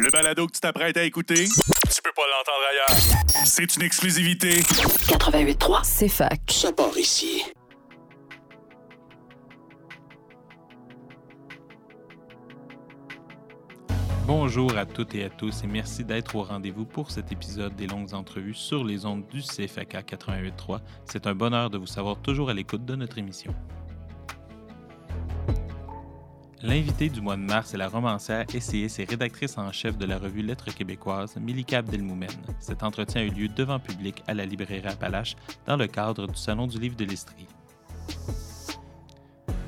Le balado que tu t'apprêtes à écouter, tu peux pas l'entendre ailleurs. C'est une exclusivité. 88.3. C'est fac. Ça part ici. Bonjour à toutes et à tous et merci d'être au rendez-vous pour cet épisode des longues entrevues sur les ondes du CFAK 88.3. C'est un bonheur de vous savoir toujours à l'écoute de notre émission. L'invitée du mois de mars est la romancière, essayiste et rédactrice en chef de la revue Lettres québécoises, Milika Abdelmoumen. Cet entretien a eu lieu devant public à la librairie Appalache dans le cadre du Salon du livre de l'Estrie.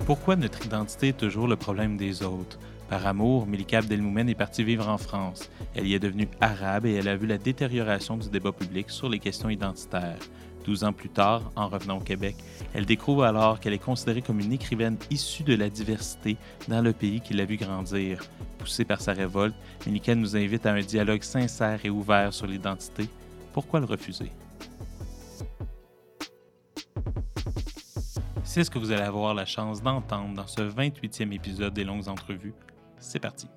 Pourquoi notre identité est toujours le problème des autres? Par amour, Milika Abdelmoumen est partie vivre en France. Elle y est devenue arabe et elle a vu la détérioration du débat public sur les questions identitaires. Douze ans plus tard, en revenant au Québec, elle découvre alors qu'elle est considérée comme une écrivaine issue de la diversité dans le pays qui l'a vu grandir. Poussée par sa révolte, Milika nous invite à un dialogue sincère et ouvert sur l'identité. Pourquoi le refuser? C'est ce que vous allez avoir la chance d'entendre dans ce 28e épisode des longues entrevues. C'est parti.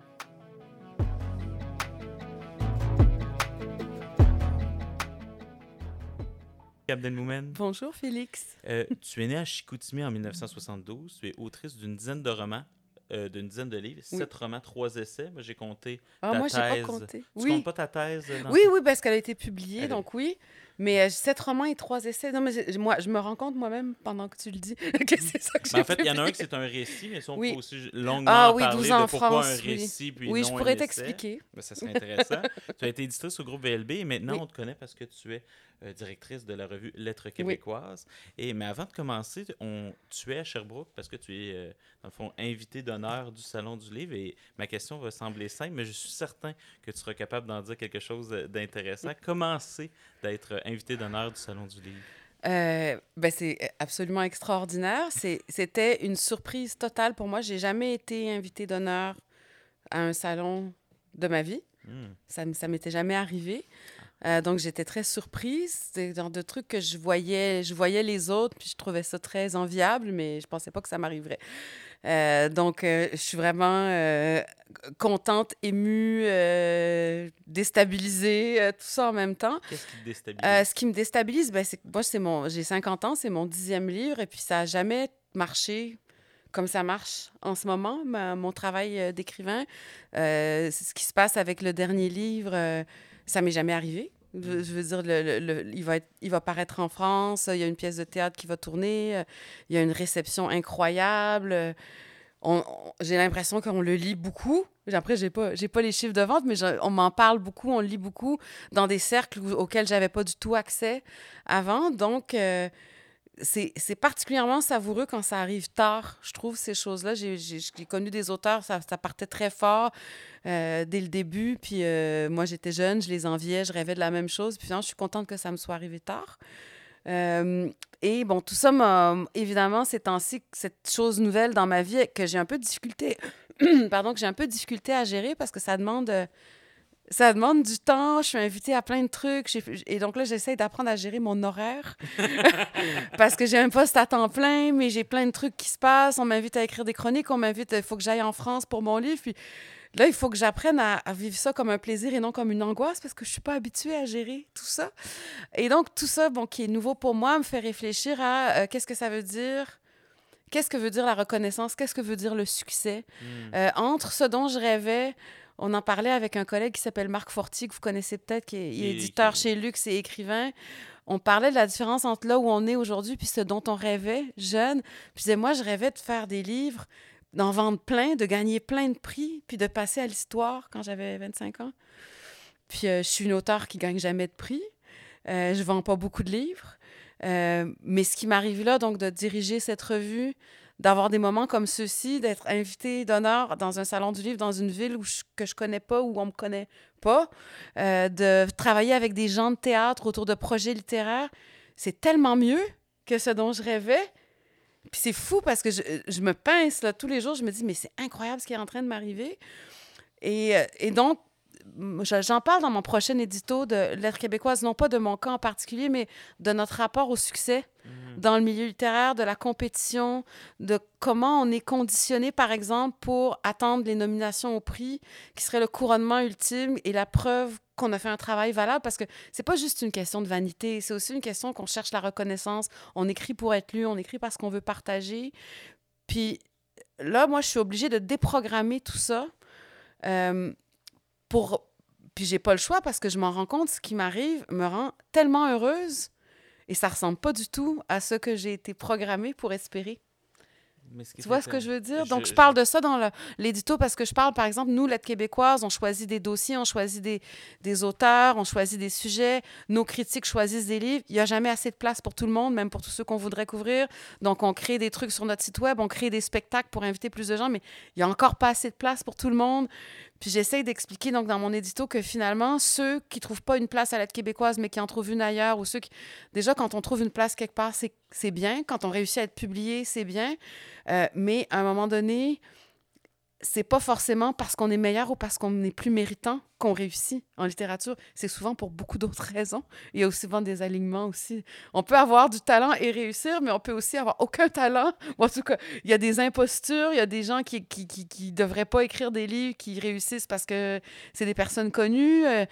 Abdelmoumen, Bonjour Félix. euh, tu es née à Chicoutimi en 1972. Tu es autrice d'une dizaine de romans, euh, d'une dizaine de livres, Oui. sept romans, trois essais. Moi, j'ai compté Ah, ta moi, j'ai pas thèse. compté. Tu Oui. comptes pas ta thèse? dans Oui, oui, parce qu'elle a été publiée, Elle- donc oui. Mais euh, sept romans et trois essais. Non, mais j'ai- moi, je me rends compte moi-même pendant que tu le dis que c'est ça que j'ai Mais en fait, il y en a un qui c'est un récit, mais si on Oui. peut aussi longuement Ah oui, parler 12 ans de pourquoi France, un oui. récit puis Oui, non je pourrais t'expliquer. Ben, ça serait intéressant. tu as été éditrice au groupe VLB et maintenant Oui. on te connaît parce que tu es euh, directrice de la revue Lettres québécoises. Et, mais avant de commencer, on, tu es à Sherbrooke parce que tu es, euh, dans le fond, invité d'honneur du Salon du Livre. Et ma question va sembler simple, mais je suis certain que tu seras capable d'en dire quelque chose euh, d'intéressant. Comment c'est d'être invité d'honneur du Salon du Livre? Euh, ben, c'est absolument extraordinaire. C'est- C'était une surprise totale pour moi. J'ai jamais été invitée d'honneur à un salon de ma vie. Hmm. Ça ne m'était jamais arrivé. Euh, donc, j'étais très surprise. Le genre de trucs que je voyais, je voyais les autres, puis je trouvais ça très enviable, mais je pensais pas que ça m'arriverait. Euh, donc, euh, je suis vraiment euh, contente, émue, déstabilisée, tout ça en même temps. Qu'est-ce qui te déstabilise? Ce qui me déstabilise, ben, c'est que moi, c'est mon, j'ai 50 ans, c'est mon dixième livre, et puis ça n'a jamais marché comme ça marche en ce moment, ma- mon travail d'écrivain. Ce qui se passe avec le dernier livre, ça m'est jamais arrivé. Je, je veux dire, le, le- le- il, va être- il va paraître en France, il y a une pièce de théâtre qui va tourner, il y a une réception incroyable. on- on- j'ai l'impression qu'on le lit beaucoup. Après, j'ai pas, j'ai pas les chiffres de vente, mais je- on m'en parle beaucoup, on le lit beaucoup dans des cercles auxquels j'avais pas du tout accès avant. Donc, euh, c'est c'est particulièrement savoureux quand ça arrive tard, je trouve, ces choses-là. J'ai connu des auteurs, ça, partait très fort euh, dès le début. Puis euh, moi, j'étais jeune, je les enviais, je rêvais de la même chose. Puis non, je suis contente que ça me soit arrivé tard. Euh, et bon, tout ça m'a, évidemment, ces temps-ci, cette chose nouvelle dans ma vie que j'ai un peu de difficulté, pardon, que j'ai un peu de difficulté à gérer parce que ça demande, ça demande du temps. Je suis invitée à plein de trucs. Et donc là, j'essaie d'apprendre à gérer mon horaire parce que j'ai un poste à temps plein, mais j'ai plein de trucs qui se passent. On m'invite à écrire des chroniques, on m'invite, il faut que j'aille en France pour mon livre. Puis là, il faut que j'apprenne à, à vivre ça comme un plaisir et non comme une angoisse parce que je suis pas habituée à gérer tout ça. Et donc, tout ça, bon, qui est nouveau pour moi, me fait réfléchir à euh, qu'est-ce que ça veut dire? Qu'est-ce que veut dire la reconnaissance? Qu'est-ce que veut dire le succès? Hmm. Euh, entre ce dont je rêvais, on en parlait avec un collègue qui s'appelle Marc Fortier, que vous connaissez peut-être, qui est, éditeur qui- chez Luxe et écrivain. On parlait de la différence entre là où on est aujourd'hui puis ce dont on rêvait jeune. Puis je disais, moi, je rêvais de faire des livres, d'en vendre plein, de gagner plein de prix, puis de passer à l'histoire quand j'avais 25 ans. Puis euh, je suis une auteure qui gagne jamais de prix. Euh, je vends pas beaucoup de livres. Euh, mais ce qui m'arrive là, donc, de diriger cette revue, d'avoir des moments comme ceux-ci, d'être invité d'honneur dans un salon du livre dans une ville où je- que je connais pas, où on me connaît pas, euh, de travailler avec des gens de théâtre autour de projets littéraires, c'est tellement mieux que ce dont je rêvais. Puis c'est fou parce que je, je me pince là, tous les jours, je me dis, mais c'est incroyable ce qui est en train de m'arriver. Et, euh, et donc, j'en parle dans mon prochain édito de Lettres québécoises, non pas de mon cas en particulier, mais de notre rapport au succès Mhm. dans le milieu littéraire, de la compétition, de comment on est conditionné, par exemple, pour attendre les nominations au prix, qui serait le couronnement ultime et la preuve qu'on a fait un travail valable, parce que c'est pas juste une question de vanité, c'est aussi une question qu'on cherche la reconnaissance. On écrit pour être lu, on écrit parce qu'on veut partager. Puis là, moi, je suis obligée de déprogrammer tout ça euh, pour... Puis j'ai pas le choix parce que je m'en rends compte, ce qui m'arrive me rend tellement heureuse et ça ressemble pas du tout à ce que j'ai été programmée pour espérer. Mais ce qui Tu vois ce que je veux dire? je- Donc, je je- parle de ça dans le- l'édito parce que je parle, par exemple, nous, Lettres québécoises, on choisit des dossiers, on choisit des, des auteurs, on choisit des sujets, nos critiques choisissent des livres. Il n'y a jamais assez de place pour tout le monde, même pour tous ceux qu'on voudrait couvrir. Donc, on crée des trucs sur notre site web, on crée des spectacles pour inviter plus de gens, mais il n'y a encore pas assez de place pour tout le monde. Puis j'essaye d'expliquer dans mon édito que finalement, ceux qui trouvent pas une place à l'aide québécoise, mais qui en trouvent une ailleurs, ou ceux qui... Déjà, quand on trouve une place quelque part, c'est c'est bien. Quand on réussit à être publié, c'est bien. Euh, mais à un moment donné, c'est pas forcément parce qu'on est meilleur ou parce qu'on est plus méritant qu'on réussit en littérature. C'est souvent pour beaucoup d'autres raisons. Il y a aussi souvent des alignements aussi. On peut avoir du talent et réussir, mais on peut aussi avoir aucun talent. En tout cas, il y a des impostures, il y a des gens qui, qui, qui, qui devraient pas écrire des livres, qui réussissent parce que c'est des personnes connues. Euh,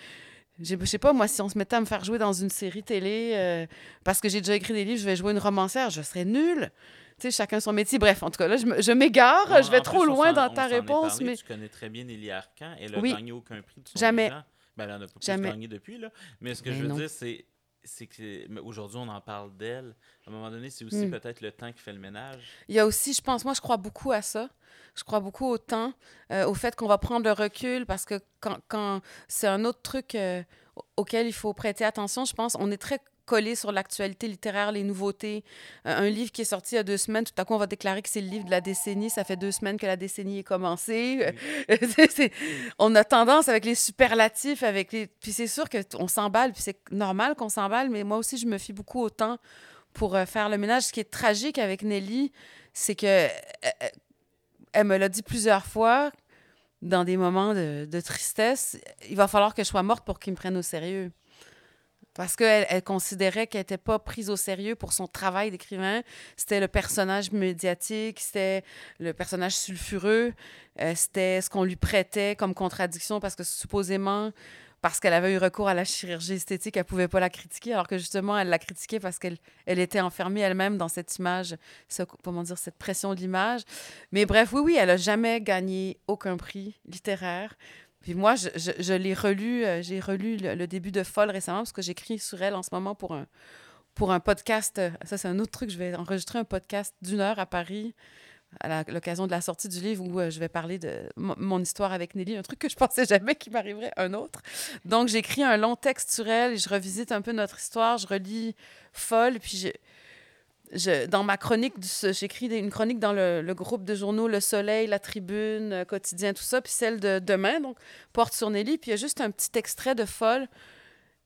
je sais pas, moi, si on se mettait à me faire jouer dans une série télé, euh, parce que j'ai déjà écrit des livres, je vais jouer une romancière, je serais nulle. Tu sais, chacun son métier. Bref, en tout cas, là, je m'égare, je vais en trop plus, loin dans ta réponse, parlé, mais Tu connais très bien Nelly Arcan. Elle a Oui. gagné aucun prix de son Jamais. vivant. Ben, elle n'en a pas plus Jamais. gagné depuis. Là. Mais ce que Mais je veux non. dire, c'est c'est que mais aujourd'hui, on en parle d'elle. À un moment donné, c'est aussi Mm. peut-être le temps qui fait le ménage. Il y a aussi, je pense, moi, je crois beaucoup à ça. Je crois beaucoup au temps, euh, au fait qu'on va prendre le recul parce que quand, quand c'est un autre truc euh, auquel il faut prêter attention, je pense, on est très collé sur l'actualité littéraire, les nouveautés. Euh, un livre qui est sorti il y a deux semaines, tout à coup, on va déclarer que c'est le livre de la décennie. Ça fait deux semaines que la décennie est commencée. C'est- c'est- on a tendance avec les superlatifs, avec les... Puis c'est sûr qu'on s'emballe, puis c'est normal qu'on s'emballe, mais moi aussi, je me fie beaucoup au temps pour euh, faire le ménage. Ce qui est tragique avec Nelly, c'est que euh, elle me l'a dit plusieurs fois dans des moments de, tristesse, il va falloir que je sois morte pour qu'ils me prennent au sérieux. Parce qu'elle elle considérait qu'elle n'était pas prise au sérieux pour son travail d'écrivain. C'était le personnage médiatique, c'était le personnage sulfureux, euh, c'était ce qu'on lui prêtait comme contradiction parce que supposément, parce qu'elle avait eu recours à la chirurgie esthétique, elle pouvait pas la critiquer, alors que justement, elle la critiquait parce qu'elle elle était enfermée elle-même dans cette image, ce, comment dire, cette pression de l'image. Mais bref, oui, oui, elle n'a jamais gagné aucun prix littéraire. Puis moi, je, l'ai relu, euh, j'ai relu le, début de Folle récemment parce que j'écris sur elle en ce moment pour un, pour un podcast. Ça, c'est un autre truc. Je vais enregistrer un podcast d'une heure à Paris à l'occasion de la sortie du livre où euh, je vais parler de mon- histoire avec Nelly, un truc que je pensais jamais qu'il m'arriverait un autre. Donc, j'écris un long texte sur elle et je revisite un peu notre histoire. Je relis Folle, puis je, dans ma chronique, j'écris une chronique dans le, groupe de journaux Le Soleil, La Tribune, euh, Quotidien, tout ça, puis celle de demain, donc, porte sur Nelly, puis il y a juste un petit extrait de Folle.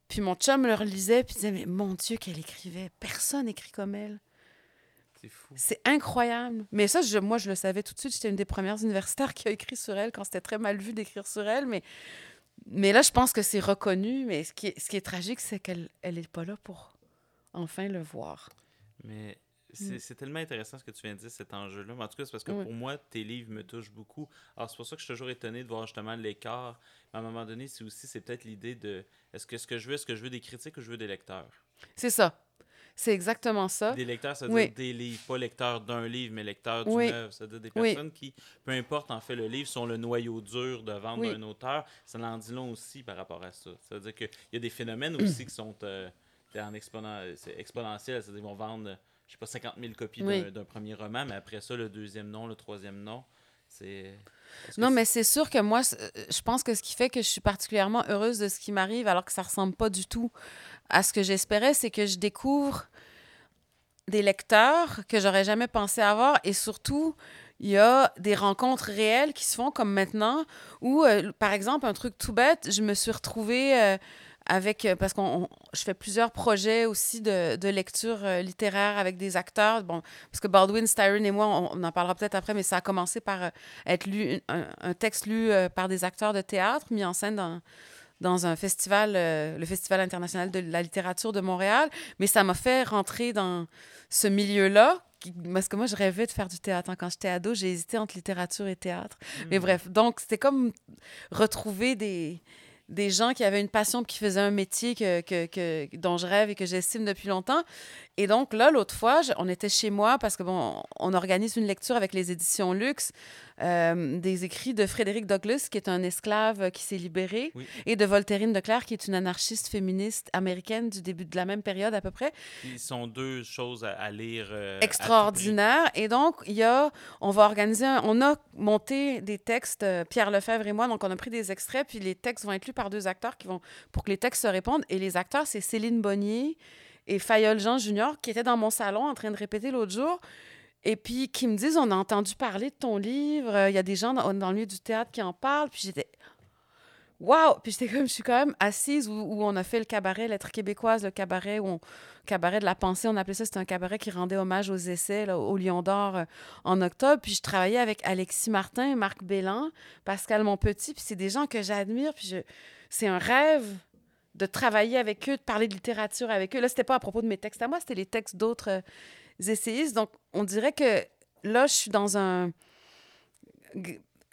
Puis mon chum le relisait, puis disait, mais mon Dieu, qu'elle écrivait. Personne écrit comme elle. C'est fou. C'est incroyable. Mais ça, je- moi, je le savais tout de suite. J'étais une des premières universitaires qui a écrit sur elle quand c'était très mal vu d'écrire sur elle. Mais, mais là, je pense que c'est reconnu. Mais ce qui est, ce qui est tragique, c'est qu'elle n'est elle pas là pour enfin le voir. Mais c'est Mm. c'est tellement intéressant ce que tu viens de dire, cet enjeu-là. Mais En tout cas, c'est parce que Oui. pour moi, tes livres me touchent beaucoup. Alors, c'est pour ça que je suis toujours étonné de voir justement l'écart. Mais à un moment donné, c'est aussi, c'est peut-être l'idée de est-ce que ce que je veux, est-ce que je veux des critiques ou je veux des lecteurs? C'est ça. C'est exactement ça. Des lecteurs, ça veut Oui. dire des livres, pas lecteurs d'un livre, mais lecteurs d'une Oui. œuvre. C'est-à-dire des Oui. personnes qui, peu importe en fait le livre, sont le noyau dur de vente d'un auteur. Ça en dit long aussi par rapport à ça. Ça veut dire qu'il y a des phénomènes aussi qui sont euh, en exponentiel. C'est-à-dire qu'ils vont vendre, je sais pas, 50 000 copies d'un premier roman, mais après ça, le deuxième nom, le troisième nom, c'est... Non, mais c'est sûr que moi, euh, je pense que ce qui fait que je suis particulièrement heureuse de ce qui m'arrive, alors que ça ressemble pas du tout à ce que j'espérais, c'est que je découvre des lecteurs que j'aurais jamais pensé avoir. Et surtout, il y a des rencontres réelles qui se font comme maintenant où, euh, par exemple, un truc tout bête, je me suis retrouvée euh, avec, euh, parce qu'on, on- je fais plusieurs projets aussi de, de lecture euh, littéraire avec des acteurs. Bon, parce que Baldwin, Styron et moi, on, on en parlera peut-être après, mais ça a commencé par euh, être lu, un, un texte lu euh, par des acteurs de théâtre, mis en scène dans, dans un festival, le Festival international de la littérature de Montréal, mais ça m'a fait rentrer dans ce milieu-là. Parce que moi, je rêvais de faire du théâtre. Quand j'étais ado, j'ai hésité entre littérature et théâtre. Mais bref, donc c'était comme retrouver des, des gens qui avaient une passion, qui faisaient un métier que, que, que- dont je rêve et que j'estime depuis longtemps. Et donc là, l'autre fois, je- on était chez moi parce que bon, on organise une lecture avec les éditions Luxe euh, des écrits de Frédéric Douglass, qui est un esclave qui s'est libéré, Oui. et de Voltairine de Clerc, qui est une anarchiste féministe américaine du début de la même période à peu près Ils sont deux choses à, à lire. euh, à tout prix. extraordinaire. Et donc, il y a, on va organiser, un- on a monté des textes, euh, Pierre Lefebvre et moi, donc on a pris des extraits, puis les textes vont être lus par deux acteurs qui vont, pour que les textes se répondent. Et les acteurs, c'est Céline Bonnier et Fayol Jean Junior, qui étaient dans mon salon en train de répéter l'autre jour. Et puis, qui me disent, on a entendu parler de ton livre, euh, il y a des gens dans, le milieu du théâtre qui en parlent. Puis j'étais, Wow! Puis j'étais comme, je suis quand même assise où, on a fait le cabaret Lettres québécoises, le cabaret où on, cabaret de la pensée, on appelait ça, c'était un cabaret qui rendait hommage aux essais au Lion d'Or euh, en octobre. Puis je travaillais avec Alexis Martin, Marc Bélan, Pascal Monpetit, puis c'est des gens que j'admire. Puis c'est un rêve de travailler avec eux, de parler de littérature avec eux. Là, c'était pas à propos de mes textes à moi, c'était les textes d'autres euh, essayistes. Donc, on dirait que là, je suis dans un...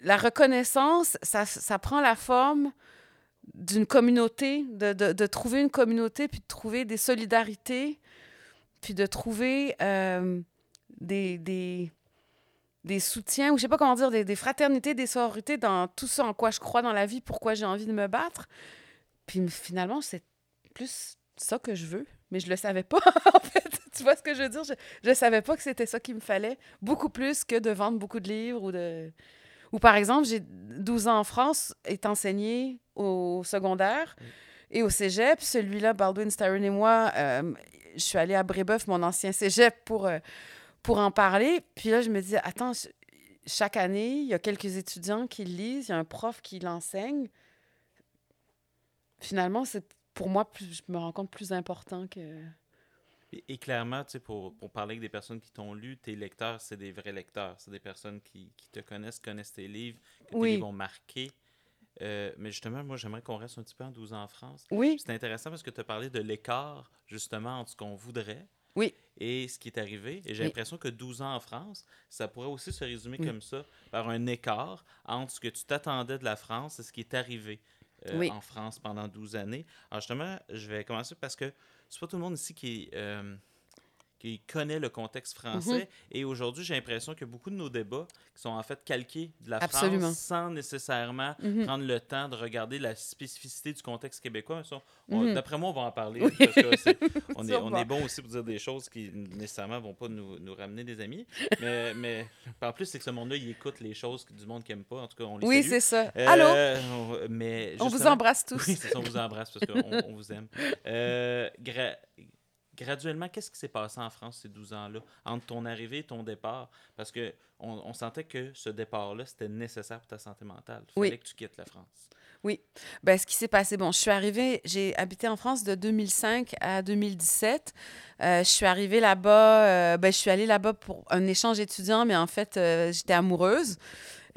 La reconnaissance, ça, ça prend la forme d'une communauté, de, de, trouver une communauté, puis de trouver des solidarités, puis de trouver euh, des, des, des soutiens, ou je sais pas comment dire, des, des fraternités, des sororités dans tout ça en quoi je crois dans la vie, pourquoi j'ai envie de me battre. Puis finalement, c'est plus ça que je veux, mais je le savais pas, en fait. Tu vois ce que je veux dire? Je, je savais pas que c'était ça qu'il me fallait, beaucoup plus que de vendre beaucoup de livres ou de... Ou par exemple, j'ai 12 ans en France, est enseigné au secondaire et au cégep. Celui-là, Baldwin, Styron et moi, euh, je suis allée à Brébeuf, mon ancien cégep, pour, euh, pour en parler. Puis là, je me dis, attends, chaque année, il y a quelques étudiants qui le lisent, il y a un prof qui l'enseigne. Finalement, c'est pour moi, plus, je me rends compte plus important que. Et, et clairement, tu sais, pour, pour parler avec des personnes qui t'ont lu, tes lecteurs, c'est des vrais lecteurs. C'est des personnes qui, qui te connaissent, connaissent tes livres, que tes Oui. livres ont marqué. Euh, mais justement, moi, j'aimerais qu'on reste un petit peu en 12 ans en France. Oui, C'est intéressant parce que tu as parlé de l'écart, justement, entre ce qu'on voudrait Oui. et ce qui est arrivé. Et j'ai Oui. l'impression que 12 ans en France, ça pourrait aussi se résumer Oui. comme ça, par un écart entre ce que tu t'attendais de la France et ce qui est arrivé euh, Oui. en France pendant 12 années. Alors justement, je vais commencer parce que c'est pas tout le monde ici qui, euh, qui connaît le contexte français. Mhm. Et aujourd'hui, j'ai l'impression que beaucoup de nos débats qui sont en fait calqués de la Absolument. France sans nécessairement Mhm. prendre le temps de regarder la spécificité du contexte québécois. Mhm. D'après moi, on va en parler. Oui. parce que c'est- on, est, on est bon aussi pour dire des choses qui nécessairement vont pas nous, nous ramener des amis. Mais, mais en plus, c'est que ce monde-là, il écoute les choses du monde qui n'aime pas. En tout cas, on les oui, c'est ça. Euh, Allô? on- Mais On vous embrasse tous. Oui, c'est ça, on vous embrasse parce qu'on on vous aime. Euh, gra- graduellement, qu'est-ce qui s'est passé en France ces 12 ans-là, entre ton arrivée et ton départ? Parce que on, on sentait que ce départ-là, c'était nécessaire pour ta santé mentale. Il fallait Oui. que tu quittes la France. Ben, ce qui s'est passé, bon, je suis arrivée, j'ai habité en France de 2005 à 2017. Euh, je suis arrivée là-bas, euh, ben, je suis allée là-bas pour un échange étudiant, mais en fait, euh, j'étais amoureuse.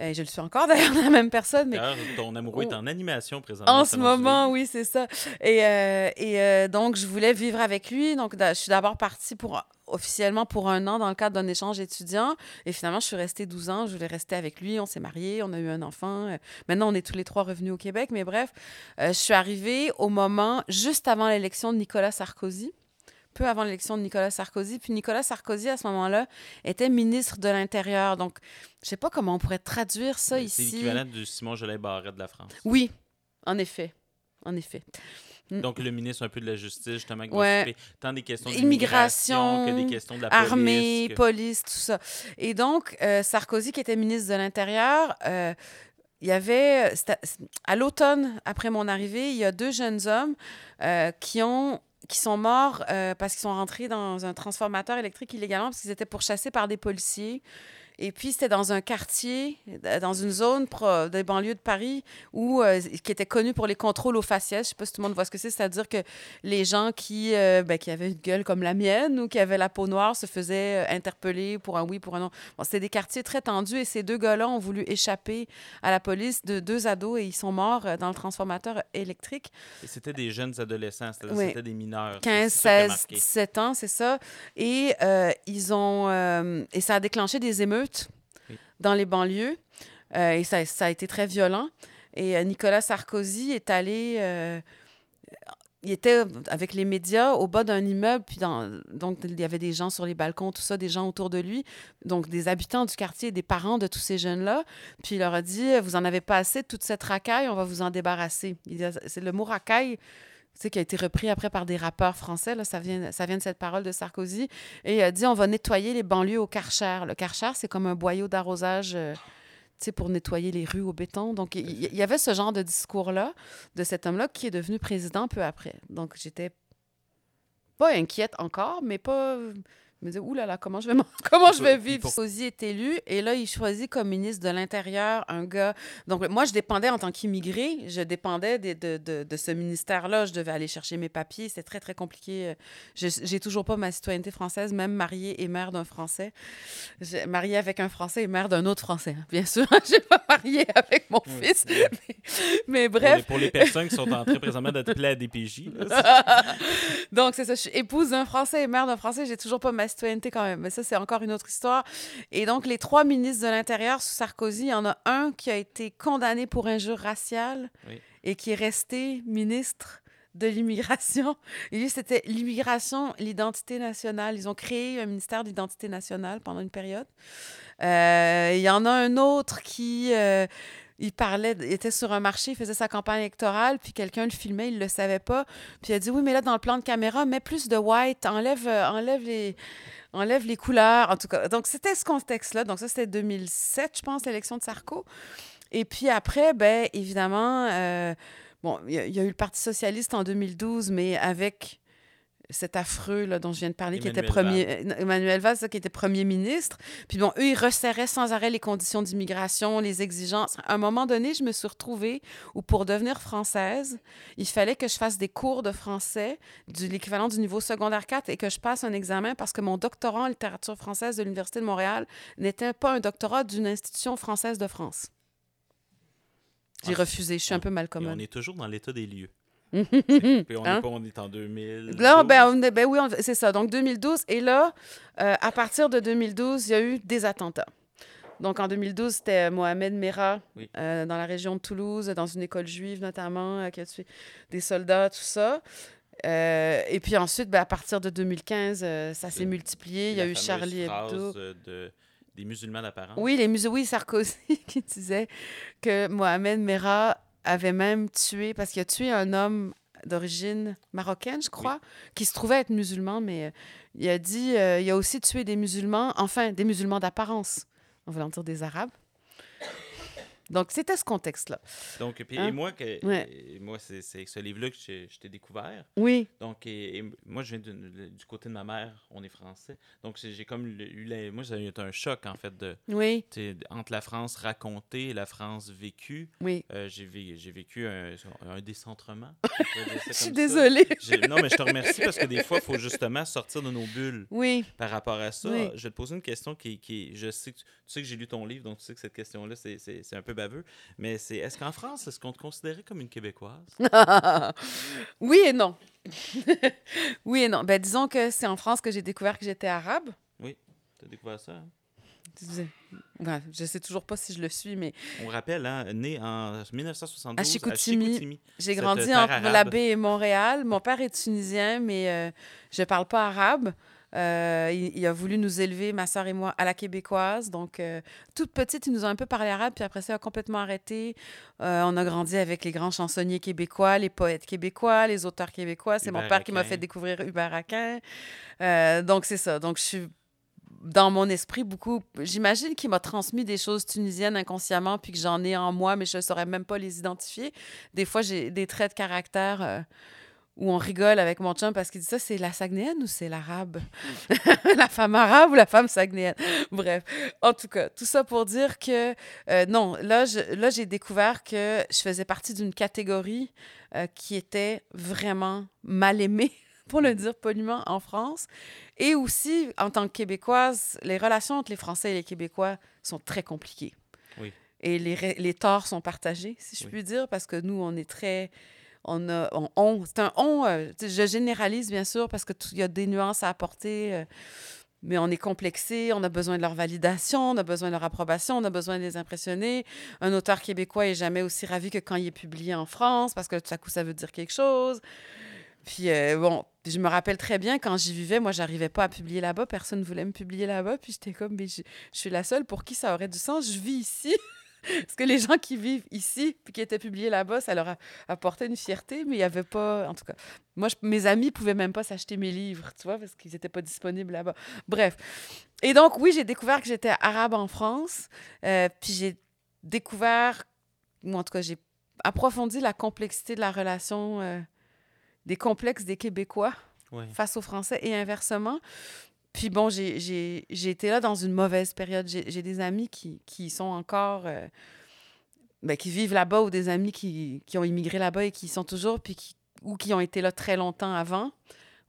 Et je le suis encore d'ailleurs, la même personne, mais ton amoureux est Oh. en animation présentement. en ce moment, oui, c'est ça. Et, euh, et euh, donc, je voulais vivre avec lui. Donc, je suis d'abord partie pour, officiellement pour un an dans le cadre d'un échange étudiant. Et finalement, je suis restée 12 ans. Je voulais rester avec lui. On s'est mariés. On a eu un enfant. Euh, Maintenant, on est tous les trois revenus au Québec. Mais bref, euh, je suis arrivée au moment, juste avant l'élection de Nicolas Sarkozy. Peu avant l'élection de Nicolas Sarkozy. Puis Nicolas Sarkozy, à ce moment-là, était ministre de l'Intérieur. Donc, je sais pas comment on pourrait traduire ça Ben, C'est ici. l'équivalent du Simon Jolet Barrette de la France. Oui, en effet. En effet. Mm. Donc, le ministre un peu de la Justice, justement, qui Ouais. tant des questions Immigration, d'immigration que des questions de la armée, police. que- police, tout ça. Et donc, euh, Sarkozy, qui était ministre de l'Intérieur, euh, il y avait, c'était- à l'automne, après mon arrivée, il y a deux jeunes hommes euh, qui ont qui sont morts euh, parce qu'ils sont rentrés dans un transformateur électrique illégalement parce qu'ils étaient pourchassés par des policiers Et puis, c'était dans un quartier, euh, dans une zone pro- des banlieues de Paris, où, euh, qui était connu pour les contrôles aux faciès. Je sais pas si tout le monde voit ce que c'est. C'est-à-dire que les gens qui, euh, ben, qui avaient une gueule comme la mienne ou qui avaient la peau noire se faisaient interpeller pour un oui, pour un non. Bon, c'était des quartiers très tendus et ces deux gars-là ont voulu échapper à la police de deux ados et ils sont morts dans le transformateur électrique. Et c'était des jeunes adolescents, Oui. c'était des mineurs. 15, C'est ça qui a 16, marqué. 17 ans, c'est ça. Et euh, ils ont et ça a déclenché des émeutes Oui. dans les banlieues. Euh, et ça, ça a été très violent. Et euh, Nicolas Sarkozy est allé. euh, il était avec les médias au bas d'un immeuble, puis dans, donc il y avait des gens sur les balcons, tout ça, des gens autour de lui, donc des habitants du quartier, des parents de tous ces jeunes-là. Puis il leur a dit Vous en avez pas assez de toute cette racaille, on va vous en débarrasser. Il a- C'est le mot racaille qui a été repris après par des rappeurs français. Là, ça, vient, ça de cette parole de Sarkozy. Et il a dit on va nettoyer les banlieues au Karcher. Le Karcher, c'est comme un boyau d'arrosage euh, pour nettoyer les rues au béton. Donc, il il y, avait ce genre de discours-là de cet homme-là qui est devenu président peu après. Donc, j'étais pas inquiète encore, mais pas. Je me disais, oulala, là là, comment je vais, m'en- comment je vais vivre? Sarkozy est élu et là, il choisit comme ministre de l'Intérieur un gars. Donc, moi, je dépendais en tant qu'immigré, je dépendais de, de, de ce ministère-là. Je devais aller chercher mes papiers. C'était très, très compliqué. Je- J'ai toujours pas ma citoyenneté française, même mariée et mère d'un Français. Mariée avec un Français et mère d'un autre Français, hein, bien sûr. Je suis pas mariée avec mon Oui. fils. Mais, mais Pour bref. les, pour les personnes qui sont en train présentement d'être à DPJ. là, Donc, c'est ça. Je suis épouse d'un Français et mère d'un Français. J'ai toujours pas ma citoyenneté quand même. Mais ça, c'est encore une autre histoire. Et donc, les trois ministres de l'Intérieur sous Sarkozy, il y en a un qui a été condamné pour injure raciale Oui. et qui est resté ministre de l'immigration. Et lui, c'était l'immigration, l'identité nationale. Ils ont créé un ministère d'identité nationale pendant une période. Euh, il y en a un autre qui... euh, il parlait, il était sur un marché, il faisait sa campagne électorale, puis quelqu'un le filmait, il le savait pas. Puis il a dit oui, mais là dans le plan de caméra, mets plus de white, enlève, euh, enlève les, enlève les couleurs. En tout cas, donc c'était ce contexte-là. Donc ça c'était 2007, je pense, l'élection de Sarko. Et puis après, ben évidemment, euh, bon, il y a eu le Parti socialiste en 2012, mais avec cet affreux là, dont je viens de parler, qui était Emmanuel premier, Emmanuel Valls, qui était premier ministre. Puis bon, eux, ils resserraient sans arrêt les conditions d'immigration, les exigences. À un moment donné, je me suis retrouvée où pour devenir française, il fallait que je fasse des cours de français, de l'équivalent du niveau secondaire 4, et que je passe un examen parce que mon doctorat en littérature française de l'Université de Montréal n'était pas un doctorat d'une institution française de France. J'ai Ah, refusé, je suis un peu et malcommode. on est toujours dans l'état des lieux. Puis on, Hein? est pas, on est en 2000. Là, ben, on est- ben oui, c'est ça. Donc 2012. Et là, euh, à partir de 2012, il y a eu des attentats. Donc en 2012, c'était Mohamed Merah Oui. euh, dans la région de Toulouse, dans une école juive notamment, euh, qui a tué des soldats, tout ça. Euh, et puis ensuite, ben, à partir de 2015, euh, ça s'est multiplié. Il y a eu Charlie Hebdo. de, des musulmans d'apparence. Oui, les musées, oui, Sarkozy qui disait que Mohamed Merah avait même tué, parce qu'il a tué un homme d'origine marocaine, je crois, qui se trouvait être musulman, mais euh, il a dit, euh, il a aussi tué des musulmans, enfin, des musulmans d'apparence, on va dire des arabes. Donc, c'était ce contexte-là. Donc, puis, Hein? et moi, que, Ouais. et moi c'est c'est ce livre-là que j'ai- je t'ai découvert. Oui, Donc, et, et moi, je viens de- du côté de ma mère, on est français. Donc, j'ai j'ai comme eu la- Moi, a été un choc, en fait, de, oui, entre la France racontée et la France vécue. oui. Euh, j'ai vé- j'ai vécu un, un décentrement. Je suis désolée. J'ai- Non, mais je te remercie parce que des fois, il faut justement sortir de nos bulles Oui, par rapport à ça. Oui. Je vais te poser une question qui, qui je sais que tu, sais que j'ai lu ton livre, donc tu sais que cette question-là, c'est- c'est c'est un peu baveux. Mais c'est est-ce qu'en France, est-ce qu'on te considérait comme une Québécoise? oui et non. oui et non. Ben, disons que c'est en France que j'ai découvert que j'étais arabe. Tu as découvert ça? hein? Ouais, je sais toujours pas si je le suis, mais On rappelle, hein, né en 1972 À Chicoutimi. Chicoutimi. J'ai grandi entre la baie et Montréal. Mon père est tunisien, mais euh, je parle pas arabe. Euh, il, il a voulu nous élever, ma soeur et moi, à la québécoise. Donc, euh, toute petite, il nous a un peu parlé arabe, puis après ça, il a complètement arrêté. Euh, on a grandi avec les grands chansonniers québécois, les poètes québécois, les auteurs québécois. C'est mon père qui m'a fait découvrir Hubert Aquin. Donc, c'est ça. Donc, je suis dans mon esprit beaucoup. J'imagine qu'il m'a transmis des choses tunisiennes inconsciemment, puis que j'en ai en moi, mais je ne saurais même pas les identifier. Des fois, j'ai des traits de caractère où on rigole avec mon chum parce qu'il dit ça, c'est la Saguenayenne ou c'est l'arabe? la femme arabe ou la femme Saguenayenne? Bref, en tout cas, tout ça pour dire que euh, non, là, je- là, j'ai découvert que je faisais partie d'une catégorie euh, qui était vraiment mal aimée, pour le dire poliment, en France. Et aussi, en tant que Québécoise, les relations entre les Français et les Québécois sont très compliquées. Oui. Et les, les torts sont partagés, si je Oui. puis dire, parce que nous, on est très on a on, c'est un on euh, je généralise bien sûr parce que il y a des nuances à apporter euh, mais on est complexé, on a besoin de leur validation, on a besoin de leur approbation, on a besoin de les impressionner. Un auteur québécois est jamais aussi ravi que quand il est publié en France parce que tout à coup ça veut dire quelque chose. Puis euh, bon, je me rappelle très bien quand j'y vivais, moi j'arrivais pas à publier là-bas, personne ne voulait me publier là-bas, puis j'étais comme mais je suis la seule pour qui ça aurait du sens, je vis ici. Parce que les gens qui vivent ici, puis qui étaient publiés là-bas, ça leur a apporté une fierté, mais il n'y avait pas. En tout cas, moi, je- mes amis pouvaient même pas s'acheter mes livres, tu vois, parce qu'ils n'étaient pas disponibles là-bas. Bref. Et donc, oui, j'ai découvert que j'étais arabe en France, euh, puis j'ai découvert, ou en tout cas, j'ai approfondi la complexité de la relation, euh, des complexes des Québécois Ouais. face aux Français et inversement. Puis bon, j'ai- été là dans une mauvaise période. J'ai des amis qui, qui sont encore... euh, ben, qui vivent là-bas ou des amis qui, qui ont immigré là-bas et qui sont toujours, puis qui, ou qui ont été là très longtemps avant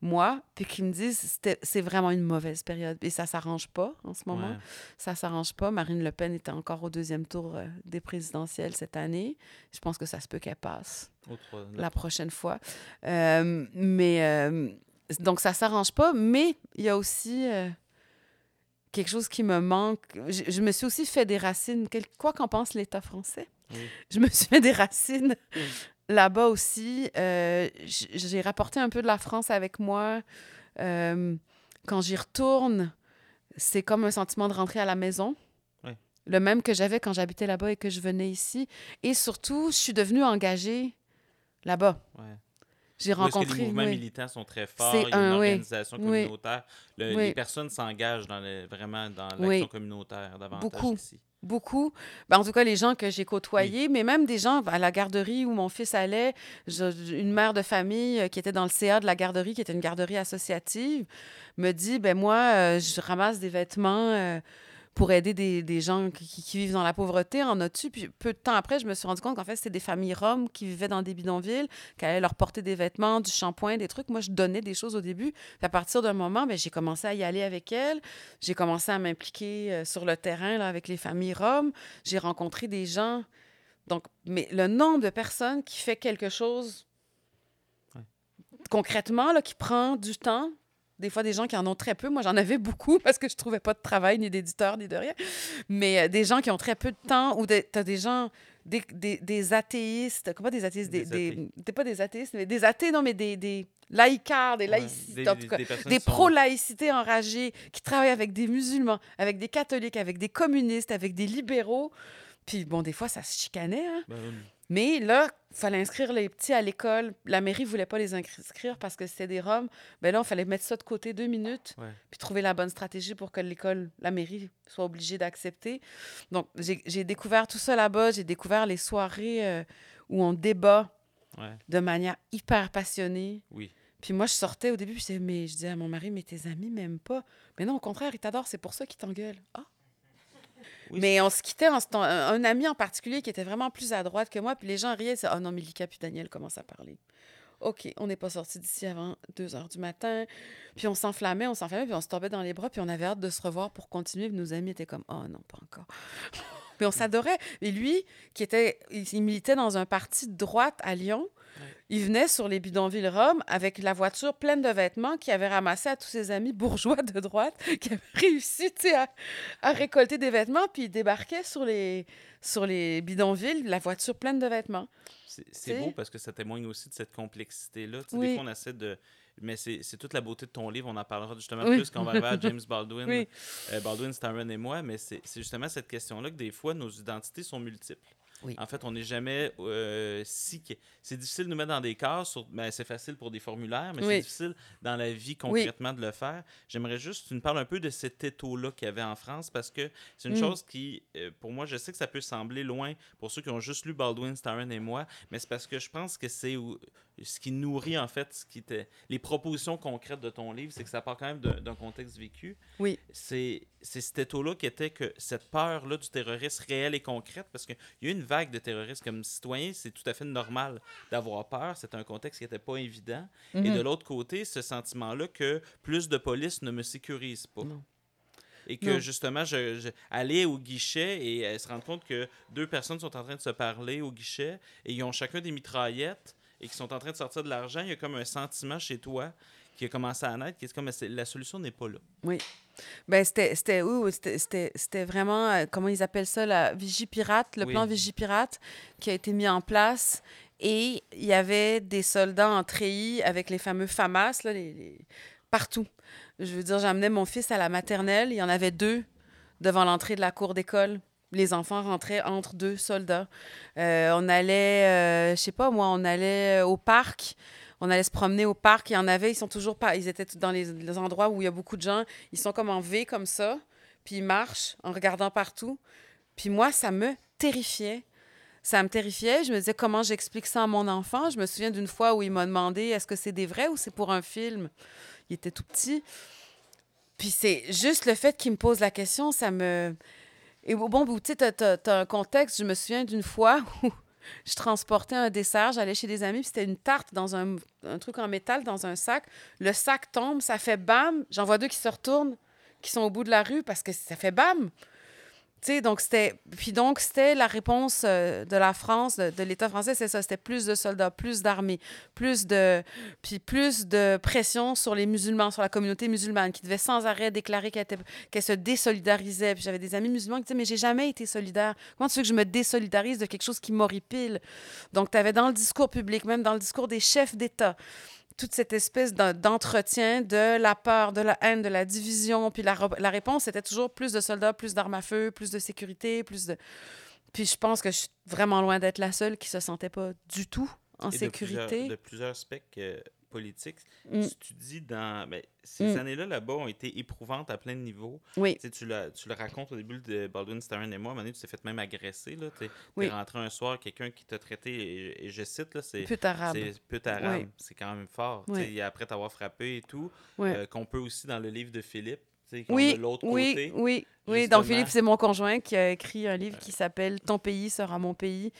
moi, puis qui me disent c'est vraiment une mauvaise période. Et ça s'arrange pas en ce moment. Ouais. Ça s'arrange pas. Marine Le Pen était encore au deuxième tour euh, des présidentielles cette année. Je pense que ça se peut qu'elle passe trois- la prochaine fois. Euh, mais euh, donc, ça s'arrange pas, mais il y a aussi euh, quelque chose qui me manque. Je, je me suis aussi fait des racines. Quel- quoi qu'en pense l'État français? Je me suis fait des racines là-bas aussi. Euh, J'ai rapporté un peu de la France avec moi. Euh, quand j'y retourne, c'est comme un sentiment de rentrer à la maison. Le même que j'avais quand j'habitais là-bas et que je venais ici. Et surtout, je suis devenue engagée là-bas. Ouais. J'ai Où est-ce que rencontré. les mouvements oui. militants sont très forts, C'est il y a un- une organisation Oui. communautaire. Le- Oui. Les personnes s'engagent dans le- vraiment dans l'action communautaire davantage Beaucoup. ici. Beaucoup. Ben, en tout cas, les gens que j'ai côtoyés, mais même des gens à la garderie où mon fils allait, je- une mère de famille euh, qui était dans le CA de la garderie, qui était une garderie associative, me dit, ben moi, euh, je ramasse des vêtements euh, pour aider des, des gens qui, qui vivent dans la pauvreté, en as-tu? Puis peu de temps après, je me suis rendu compte qu'en fait, c'était des familles roms qui vivaient dans des bidonvilles, qui allaient leur porter des vêtements, du shampoing, des trucs. Moi, je donnais des choses au début. Puis à partir d'un moment, ben, j'ai commencé à y aller avec elles. J'ai commencé à m'impliquer euh, sur le terrain là, avec les familles roms. J'ai rencontré des gens. Donc, mais le nombre de personnes qui fait quelque chose concrètement, là, qui prend du temps, des fois des gens qui en ont très peu. Moi, j'en avais beaucoup parce que je trouvais pas de travail, ni d'éditeur, ni de rien. Mais euh, des gens qui ont très peu de temps, ou des- t'as des gens, des, des, des athéistes, comment des athéistes? Des, Des athées. pas des athéistes, mais des athées, non, mais des, des laïcards, des Ouais, des- en tout cas des personnes des qui sont- pro-laïcité enragés qui travaillent avec des musulmans, avec des catholiques, avec des communistes, avec des libéraux. Puis bon, des fois, ça se chicanait. hein. Ben, oui. Mais là, il fallait inscrire les petits à l'école. La mairie voulait pas les inscrire parce que c'était des Roms. Ben là, il fallait mettre ça de côté deux minutes, Ouais. puis trouver la bonne stratégie pour que l'école, la mairie, soit obligée d'accepter. Donc, j'ai découvert tout ça là-bas. J'ai découvert les soirées euh, où on débat Ouais. de manière hyper passionnée. Oui. Puis moi, je sortais au début, puis je disais, mais je disais à mon mari, mais tes amis m'aiment pas. Mais non, au contraire, ils t'adorent, c'est pour ça qu'ils t'engueulent. Ah! Oui, mais on se quittait, en un, un ami en particulier qui était vraiment plus à droite que moi, puis les gens riaient, ah non, mais Lika puis Daniel commencent à parler. OK, on n'est pas sorti d'ici avant 2 heures du matin. Puis on s'enflammait, on s'enflammait, puis on se tombait dans les bras, puis on avait hâte de se revoir pour continuer. Puis nos amis étaient comme, oh non, pas encore. puis on s'adorait. Et lui, qui était, il, il militait dans un parti de droite à Lyon, il venait sur les bidonvilles Rome avec la voiture pleine de vêtements qu'il avait ramassé à tous ses amis bourgeois de droite qui avaient réussi à, à récolter des vêtements, puis il débarquait sur les, sur les bidonvilles, la voiture pleine de vêtements. C'est beau parce que ça témoigne aussi de cette complexité-là. Oui. Des fois, on essaie de. Mais c'est toute la beauté de ton livre. On en parlera justement Oui. plus quand on va arriver à James Baldwin. Oui. Euh, Baldwin, Starren et moi. Mais c'est justement cette question-là que des fois, nos identités sont multiples. Oui. En fait, on n'est jamais euh, si... C'est difficile de nous mettre dans des cases, sur... ben, c'est facile pour des formulaires, mais Oui. c'est difficile dans la vie concrètement de le faire. J'aimerais juste que tu nous parles un peu de cet étau-là qu'il y avait en France, parce que c'est une Mm. chose qui, euh, pour moi, je sais que ça peut sembler loin pour ceux qui ont juste lu Baldwin, Starren et moi, mais c'est parce que je pense que c'est ce qui nourrit, en fait, ce qui était... les propositions concrètes de ton livre, c'est que ça part quand même d'un contexte vécu Oui. c'est cet étau-là qui était que cette peur-là du terrorisme réel et concrète, parce qu'il y a eu une vague de terroristes comme citoyen, c'est tout à fait normal d'avoir peur, c'est un contexte qui n'était pas évident. Et Mhm. de l'autre côté, ce sentiment-là que plus de police ne me sécurise pas. Non. Et que Non. justement, je, je- aller au guichet et euh, se rendre compte que deux personnes sont en train de se parler au guichet et ils ont chacun des mitraillettes et qui sont en train de sortir de l'argent, il y a comme un sentiment chez toi qui a commencé à naître, qui est comme la solution n'est pas là. Ben, oui, oui, c'était, c'était, c'était vraiment, euh, comment ils appellent ça, la Vigipirate, le Oui. plan Vigipirate qui a été mis en place. Et il y avait des soldats en treillis avec les fameux FAMAS, là, les, les- partout. Je veux dire, j'amenais mon fils à la maternelle, il y en avait deux devant l'entrée de la cour d'école. Les enfants rentraient entre deux soldats. Euh, on allait, euh, je sais pas moi, on allait au parc. On allait se promener au parc. Il y en avait, ils sont toujours pas. Ils étaient dans les, les endroits où il y a beaucoup de gens. Ils sont comme en V comme ça. Puis ils marchent en regardant partout. Puis moi, ça me terrifiait. Ça me terrifiait. Je me disais comment j'explique ça à mon enfant? Je me souviens d'une fois où il m'a demandé est-ce que c'est des vrais ou c'est pour un film? Il était tout petit. Puis c'est juste le fait qu'il me pose la question, ça me. Et bon, tu sais, un contexte. Je me souviens d'une fois où je transportais un dessert, j'allais chez des amis, c'était une tarte dans un, un truc en métal, dans un sac. Le sac tombe, ça fait bam. J'en vois deux qui se retournent, qui sont au bout de la rue parce que ça fait bam. Tu sais, donc c'était. Puis donc, c'était la réponse euh, de la France, de, l'État français, c'est ça. C'était plus de soldats, plus d'armées, plus de. Puis plus de pression sur les musulmans, sur la communauté musulmane, qui devait sans arrêt déclarer qu'elle, qu'elle se désolidarisait. Puis j'avais des amis musulmans qui disaient Mais j'ai jamais été solidaire. Comment tu veux que je me désolidarise de quelque chose qui m'horripile? Donc, tu avais dans le discours public, même dans le discours des chefs d'État, toute cette espèce d'en- d'entretien de la peur, de la haine, de la division. Puis la, réponse, c'était toujours plus de soldats, plus d'armes à feu, plus de sécurité, plus de... Puis je pense que je suis vraiment loin d'être la seule qui se sentait pas du tout en Et de sécurité. plusieurs- De plusieurs, euh, politiques. Mm. Si tu dis dans. Ben, ces Mm. années-là là-bas ont été éprouvantes à plein de niveaux. Oui, Tu, sais, tu, le, tu le racontes au début de Baldwin, Starren et moi. À un moment donné, tu t'es fait même agresser. Tu es, Oui. rentré un soir, quelqu'un qui t'a traité, et, et je cite, là, c'est. pute arabe. C'est pute arabe. Oui. C'est quand même fort. tu sais, Après t'avoir frappé et tout, euh, qu'on peut aussi dans le livre de Philippe, Oui, de l'autre oui, côté. oui, oui. Donc. Philippe, c'est mon conjoint qui a écrit un livre qui s'appelle Ton pays sera mon pays,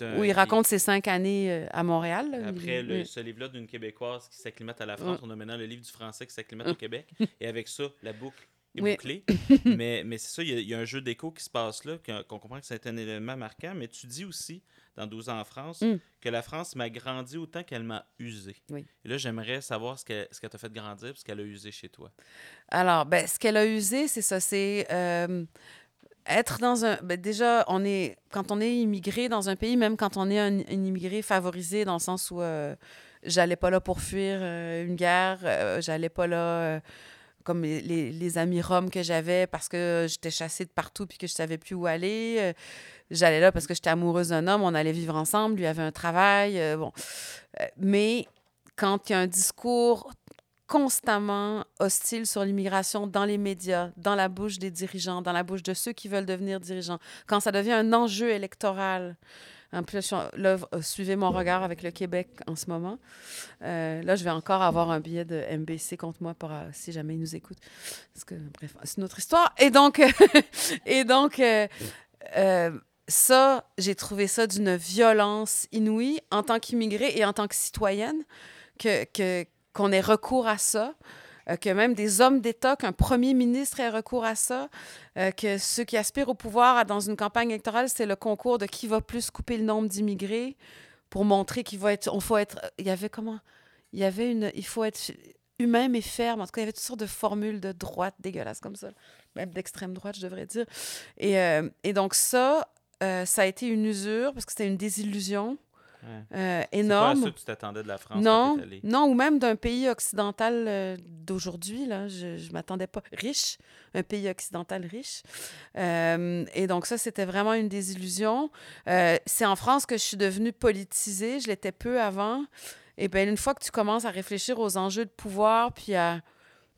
un- où il raconte ses cinq années euh, à Montréal. là. Après Il- le, oui. ce livre-là d'une Québécoise qui s'acclimate à la France, on a maintenant le livre du français qui s'acclimate au Québec. Et avec ça, la boucle est Oui. bouclée. mais mais c'est ça, il y a- il y, a un jeu d'écho qui se passe là, qu'on qu'on comprend que c'est un élément marquant. Mais tu dis aussi, dans 12 ans en France, Mm. que la France m'a grandi autant qu'elle m'a usé. Oui. Et là, j'aimerais savoir ce qu'elle ce qu'elle t'a fait grandir ce qu'elle a usé chez toi. Alors, ben, ce qu'elle a usé, c'est ça, c'est euh, être dans un... ben, déjà, on est, quand on est immigré dans un pays, même quand on est un, un immigré favorisé, dans le sens où euh, j'allais pas là pour fuir euh, une guerre, euh, j'allais pas là... comme les, les- les amis roms que j'avais parce que j'étais chassée de partout puis que je savais plus où aller. J'allais là parce que j'étais amoureuse d'un homme, on allait vivre ensemble, lui avait un travail. euh, bon. Euh, mais quand il y a un discours constamment hostile sur l'immigration dans les médias, dans la bouche des dirigeants, dans la bouche de ceux qui veulent devenir dirigeants, quand ça devient un enjeu électoral. En plus, là, euh, suivez mon regard avec le Québec en ce moment. Là, je vais encore avoir un billet de MBC contre moi pour, si jamais ils nous écoutent. Parce que, bref, c'est une autre histoire. Et donc, et donc ça, j'ai trouvé ça d'une violence inouïe en tant qu'immigrée et en tant que citoyenne, que, que, qu'on ait recours à ça, euh, que même des hommes d'État, qu'un premier ministre ait recours à ça, euh, que ceux qui aspirent au pouvoir dans une campagne électorale, c'est le concours de qui va plus couper le nombre d'immigrés pour montrer qu'il va être... On faut être... Il y avait comment... Il y avait une... Il faut être humain mais ferme. En tout cas, il y avait toutes sortes de formules de droite dégueulasses comme ça. Même d'extrême droite, je devrais dire. Et, euh, et donc ça, euh, ça a été une usure parce que c'était une désillusion. euh, C'est pas à énorme. ça que tu t'attendais de la France Non, non, ou même d'un pays occidental euh, d'aujourd'hui, là, je ne m'attendais pas. Riche, un pays occidental riche. Euh, et donc ça, c'était vraiment une. Euh, c'est en France que je suis devenue politisée, je l'étais peu avant. Et bien, une fois que tu commences à réfléchir aux enjeux de pouvoir, puis à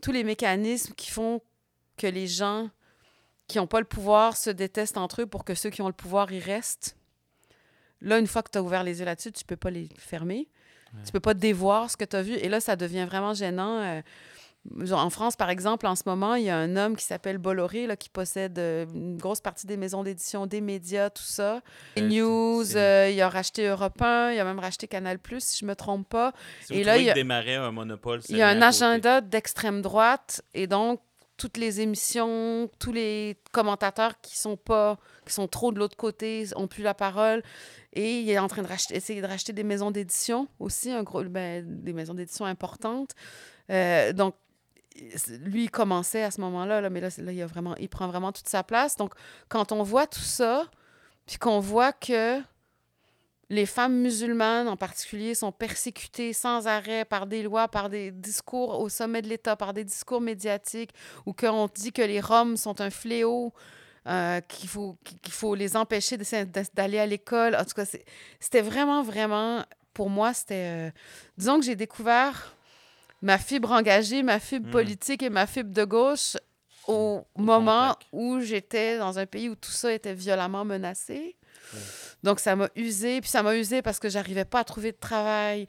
tous les mécanismes qui font que les gens qui n'ont pas le pouvoir se détestent entre eux pour que ceux qui ont le pouvoir y restent, là, une fois que tu as ouvert les yeux là-dessus, tu peux pas les fermer. Tu peux pas dévoir ce que tu as vu. Et là, ça devient vraiment gênant. Euh, genre, en France, par exemple, en ce moment, il y a un homme qui s'appelle Bolloré, là, qui possède euh, une grosse partie des maisons d'édition, des médias, tout ça. Euh, news, il a racheté Europe 1, il a même racheté Canal+, si je me trompe pas. Si Et vous là, il y a- un monopole, Il y a un agenda d'extrême droite et donc toutes les émissions, tous les commentateurs qui sont pas, qui sont trop de l'autre côté, ont plus la parole. Et il est en train de de racheter des maisons d'édition aussi, un gros, ben, des maisons d'édition importantes. Euh, donc lui il commençait à ce moment-là, là, mais là, là il, a vraiment, il prend vraiment toute sa place. Donc quand on voit tout ça, puis qu'on voit que les femmes musulmanes en particulier sont persécutées sans arrêt par des lois, par des discours au sommet de l'État, par des discours médiatiques, ou qu'on dit que les Roms sont un fléau, euh, qu'il faut, qu'il faut les empêcher d'aller à l'école. En tout cas, c'était vraiment, vraiment, pour moi, c'était... euh, disons que j'ai découvert ma fibre engagée, ma fibre Mm. politique et ma fibre de gauche au moment contact. où j'étais dans un pays où tout ça était violemment menacé. Ouais. Donc, ça m'a usé. Puis ça m'a usé parce que j'arrivais pas à trouver de travail.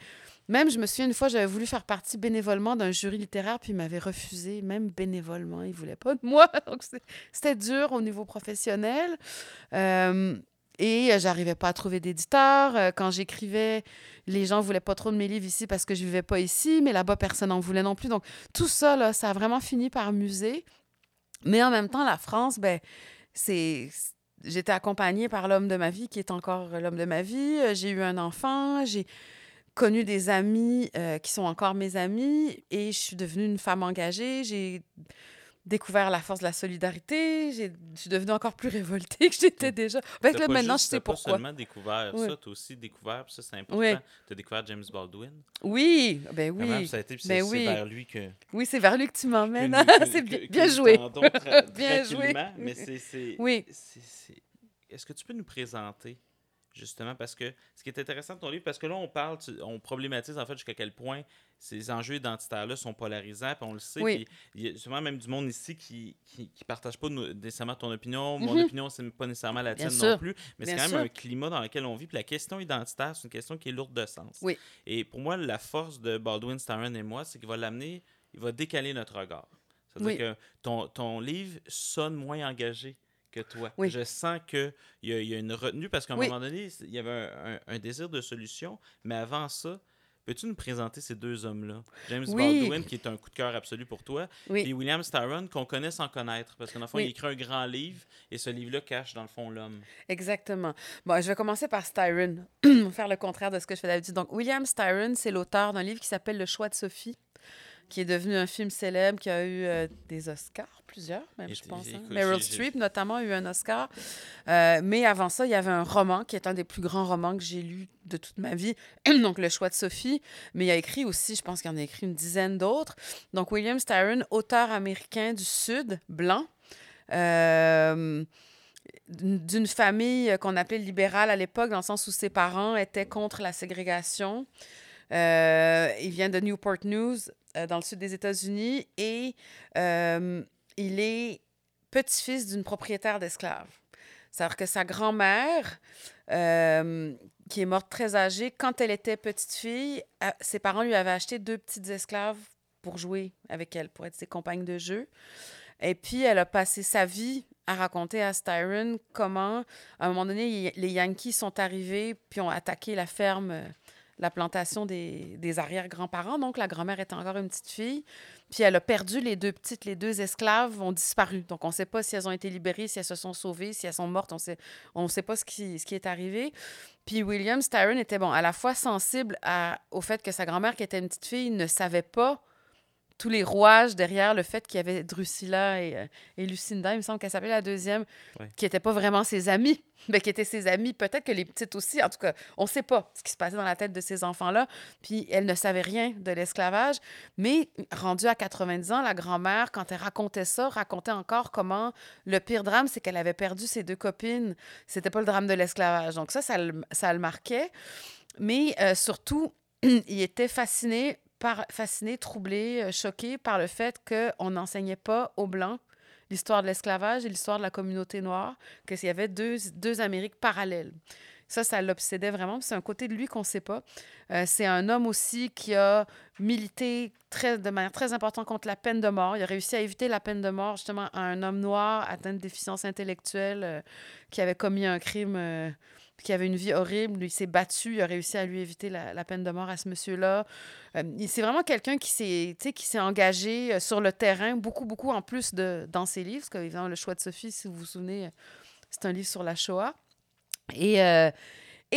Même, je me souviens, une fois, j'avais voulu faire partie bénévolement d'un jury littéraire, puis ils m'avaient refusé, même bénévolement. Ils voulaient pas de moi. Donc, c'était dur au niveau professionnel. Euh, et euh, j'arrivais pas à trouver d'éditeur. Euh, Quand j'écrivais, les gens voulaient pas trop de mes livres ici parce que je vivais pas ici, mais là-bas, personne n'en voulait non plus. Donc, tout ça, ça a vraiment fini par muser. Mais en même temps, la France, ben, c'est. J'étais accompagnée par l'homme de ma vie, qui est encore l'homme de ma vie. Euh, J'ai eu un enfant, j'ai connu des amis euh, qui sont encore mes amis et je suis devenue une femme engagée. J'ai découvert la force de la solidarité. Je suis devenue encore plus révoltée que j'étais déjà. T'as là, maintenant, juste- je sais pourquoi. seulement découvert Oui. ça, t'as aussi découvert, puis ça c'est important, Oui. t'as découvert James Baldwin. Oui, ben même, oui. ça a été, puis Ben c'est oui. vers lui que... Oui, c'est vers lui que tu m'emmènes. c'est bien, joué. Bien joué. Mais c'est... Oui. Est-ce que tu peux nous présenter, justement, parce que ce qui est intéressant de ton livre, parce que là, on parle, tu- on problématise en fait jusqu'à quel point ces enjeux identitaires-là sont polarisants, puis on le sait, Oui. il y a souvent même du monde ici qui qui, qui partage pas nécessairement ton opinion. Mon Mhm. opinion, c'est pas nécessairement la tienne non plus, mais c'est quand même un climat dans lequel on vit, puis la question identitaire, c'est une question qui est lourde de sens. Oui. Et pour moi, la force de Baldwin, Starren et moi, c'est qu'il va l'amener, il va décaler notre regard. C'est-à-dire Oui. que ton, ton livre sonne moins engagé que toi. Oui. Je sens qu'il y, y a une retenue parce qu'à un Oui. moment donné, il y avait un, un- un désir de solution, mais avant ça, peux-tu nous présenter ces deux hommes-là? James Oui. Baldwin, qui est un coup de cœur absolu pour toi, Oui. et William Styron, qu'on connaît sans connaître, parce qu'en fond, Oui. il écrit un grand livre, et ce livre-là cache dans le fond l'homme. Exactement. Bon, je vais commencer par Styron. Faire le contraire de ce que je fais d'habitude. Donc, William Styron, c'est l'auteur d'un livre qui s'appelle Le choix de Sophie, qui est devenu un film célèbre, qui a eu euh, des Oscars, plusieurs même, Et je pense. hein. Meryl Streep, notamment, a eu un Oscar. Euh, mais avant ça, il y avait un roman qui est un des plus grands romans que j'ai lu de toute ma vie, donc Le choix de Sophie. Mais il a écrit aussi, je pense qu'il en a écrit une dizaine d'autres. Donc, William Styron, auteur américain du Sud, blanc. Euh, d'une famille qu'on appelait libérale à l'époque, dans le sens où ses parents étaient contre la ségrégation. Euh, il vient de Newport News, euh, dans le sud des États-Unis, et euh, il est petit-fils d'une propriétaire d'esclaves. C'est-à-dire que sa grand-mère, qui est morte très âgée, quand elle était petite fille, ses parents lui avaient acheté deux petites esclaves pour jouer avec elle, pour être ses compagnes de jeu. Et puis, elle a passé sa vie à raconter à Styron comment, à un moment donné, les Yankees sont arrivés puis ont attaqué la ferme, la plantation des, arrière-grands-parents. Donc, la grand-mère était encore une petite fille. Puis, elle a perdu les deux petites, les deux esclaves ont disparu. Donc, on ne sait pas si elles ont été libérées, si elles se sont sauvées, si elles sont mortes. On sait, ne sait pas ce qui, ce qui est arrivé. Puis, William Styron était, bon, à la fois sensible au fait que sa grand-mère, qui était une petite fille, ne savait pas tous les rouages derrière le fait qu'il y avait Drusilla et, euh, et Lucinda, il me semble qu'elle s'appelait la deuxième, qui n'étaient pas vraiment ses amis, mais qui étaient ses amis. Peut-être que les petites aussi, en tout cas, on ne sait pas ce qui se passait dans la tête de ces enfants-là. Puis elle ne savait rien de l'esclavage. Mais rendue à 90 ans, la grand-mère, quand elle racontait ça, racontait encore comment le pire drame, c'est qu'elle avait perdu ses deux copines. C'était pas le drame de l'esclavage. Donc ça, ça le, ça le marquait. Mais euh, surtout, il était fasciné, par, fasciné, troublé, euh, choqué par le fait qu'on n'enseignait pas aux Blancs l'histoire de l'esclavage et l'histoire de la communauté noire, qu'il y avait deux, deux Amériques parallèles. Ça, ça l'obsédait vraiment. C'est un côté de lui qu'on ne sait pas. Euh, c'est un homme aussi qui a milité très, de manière très importante contre la peine de mort. Il a réussi à éviter la peine de mort justement à un homme noir atteint de déficience intellectuelle euh, qui avait commis un crime, qui avait une vie horrible. Il s'est battu. Il a réussi à lui éviter la, peine de mort à ce monsieur-là. Euh, c'est vraiment quelqu'un qui s'est, qui s'est engagé euh, sur le terrain, beaucoup, beaucoup en plus de, dans ses livres. Parce que, évidemment, Le choix de Sophie, si vous vous souvenez, c'est un livre sur la Shoah. Et, euh,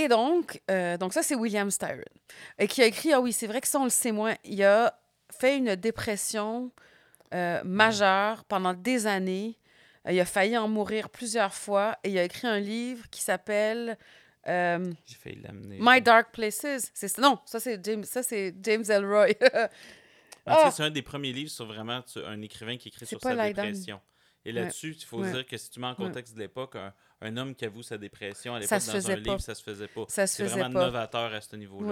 donc, donc ça, c'est William Styron. Et qui a écrit, ah oui, c'est vrai que ça, on le sait moins. Il a fait une dépression majeure pendant des années. Euh, il a failli en mourir plusieurs fois. Et il a écrit un livre qui s'appelle euh, J'ai failli l'amener. My Dark Places. C'est, non, ça, c'est James, ça, c'est James Elroy. En tout cas, Ah! c'est un des premiers livres sur vraiment un écrivain qui écrit C'est sur sa dépression. Et là-dessus, il faut Ouais. dire que si tu mets en contexte de l'époque, un, un homme qui avoue sa dépression à l'époque dans un pas. livre, ça se faisait pas. Ça se C'est faisait vraiment pas. novateur à ce niveau-là.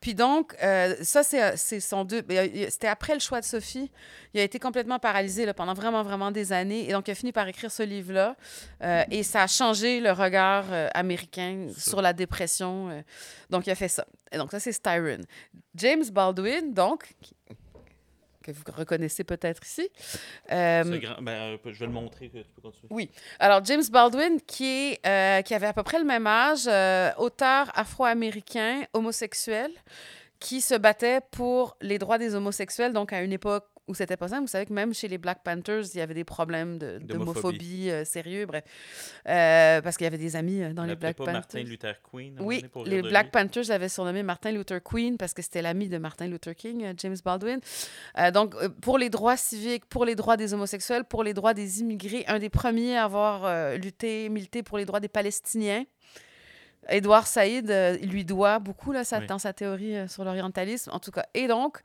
Puis donc, euh, ça, c'est c'est son deux. ben, il- C'était après le choix de Sophie. Il a été complètement paralysé là, pendant vraiment, vraiment des années. Et donc, il a fini par écrire ce livre-là. Euh, et ça a changé le regard euh, américain sur la dépression. euh. donc, il a fait ça. Et donc, ça, c'est Styron. James Baldwin, donc, que vous reconnaissez peut-être ici. Euh, grand- ben, euh, je vais le montrer, que tu peux continuer. alors, James Baldwin, qui, est, euh, qui avait à peu près le même âge, euh, auteur afro-américain, homosexuel, qui se battait pour les droits des homosexuels, donc à une époque où c'était pas simple. Vous savez que même chez les Black Panthers, il y avait des problèmes D'homophobie. euh, sérieux, bref. Euh, parce qu'il y avait des amis euh, dans On les Black pas Panthers. Martin Luther Queen. Oui, pour les Black lui. Panthers l'avaient surnommé Martin Luther Queen parce que c'était l'ami de Martin Luther King, James Baldwin. Donc, pour les droits civiques, pour les droits des homosexuels, pour les droits des immigrés, un des premiers à avoir lutté, milité pour les droits des Palestiniens. Édouard Saïd euh, il lui doit beaucoup là, Oui. dans sa théorie euh, sur l'orientalisme, en tout cas. Et donc,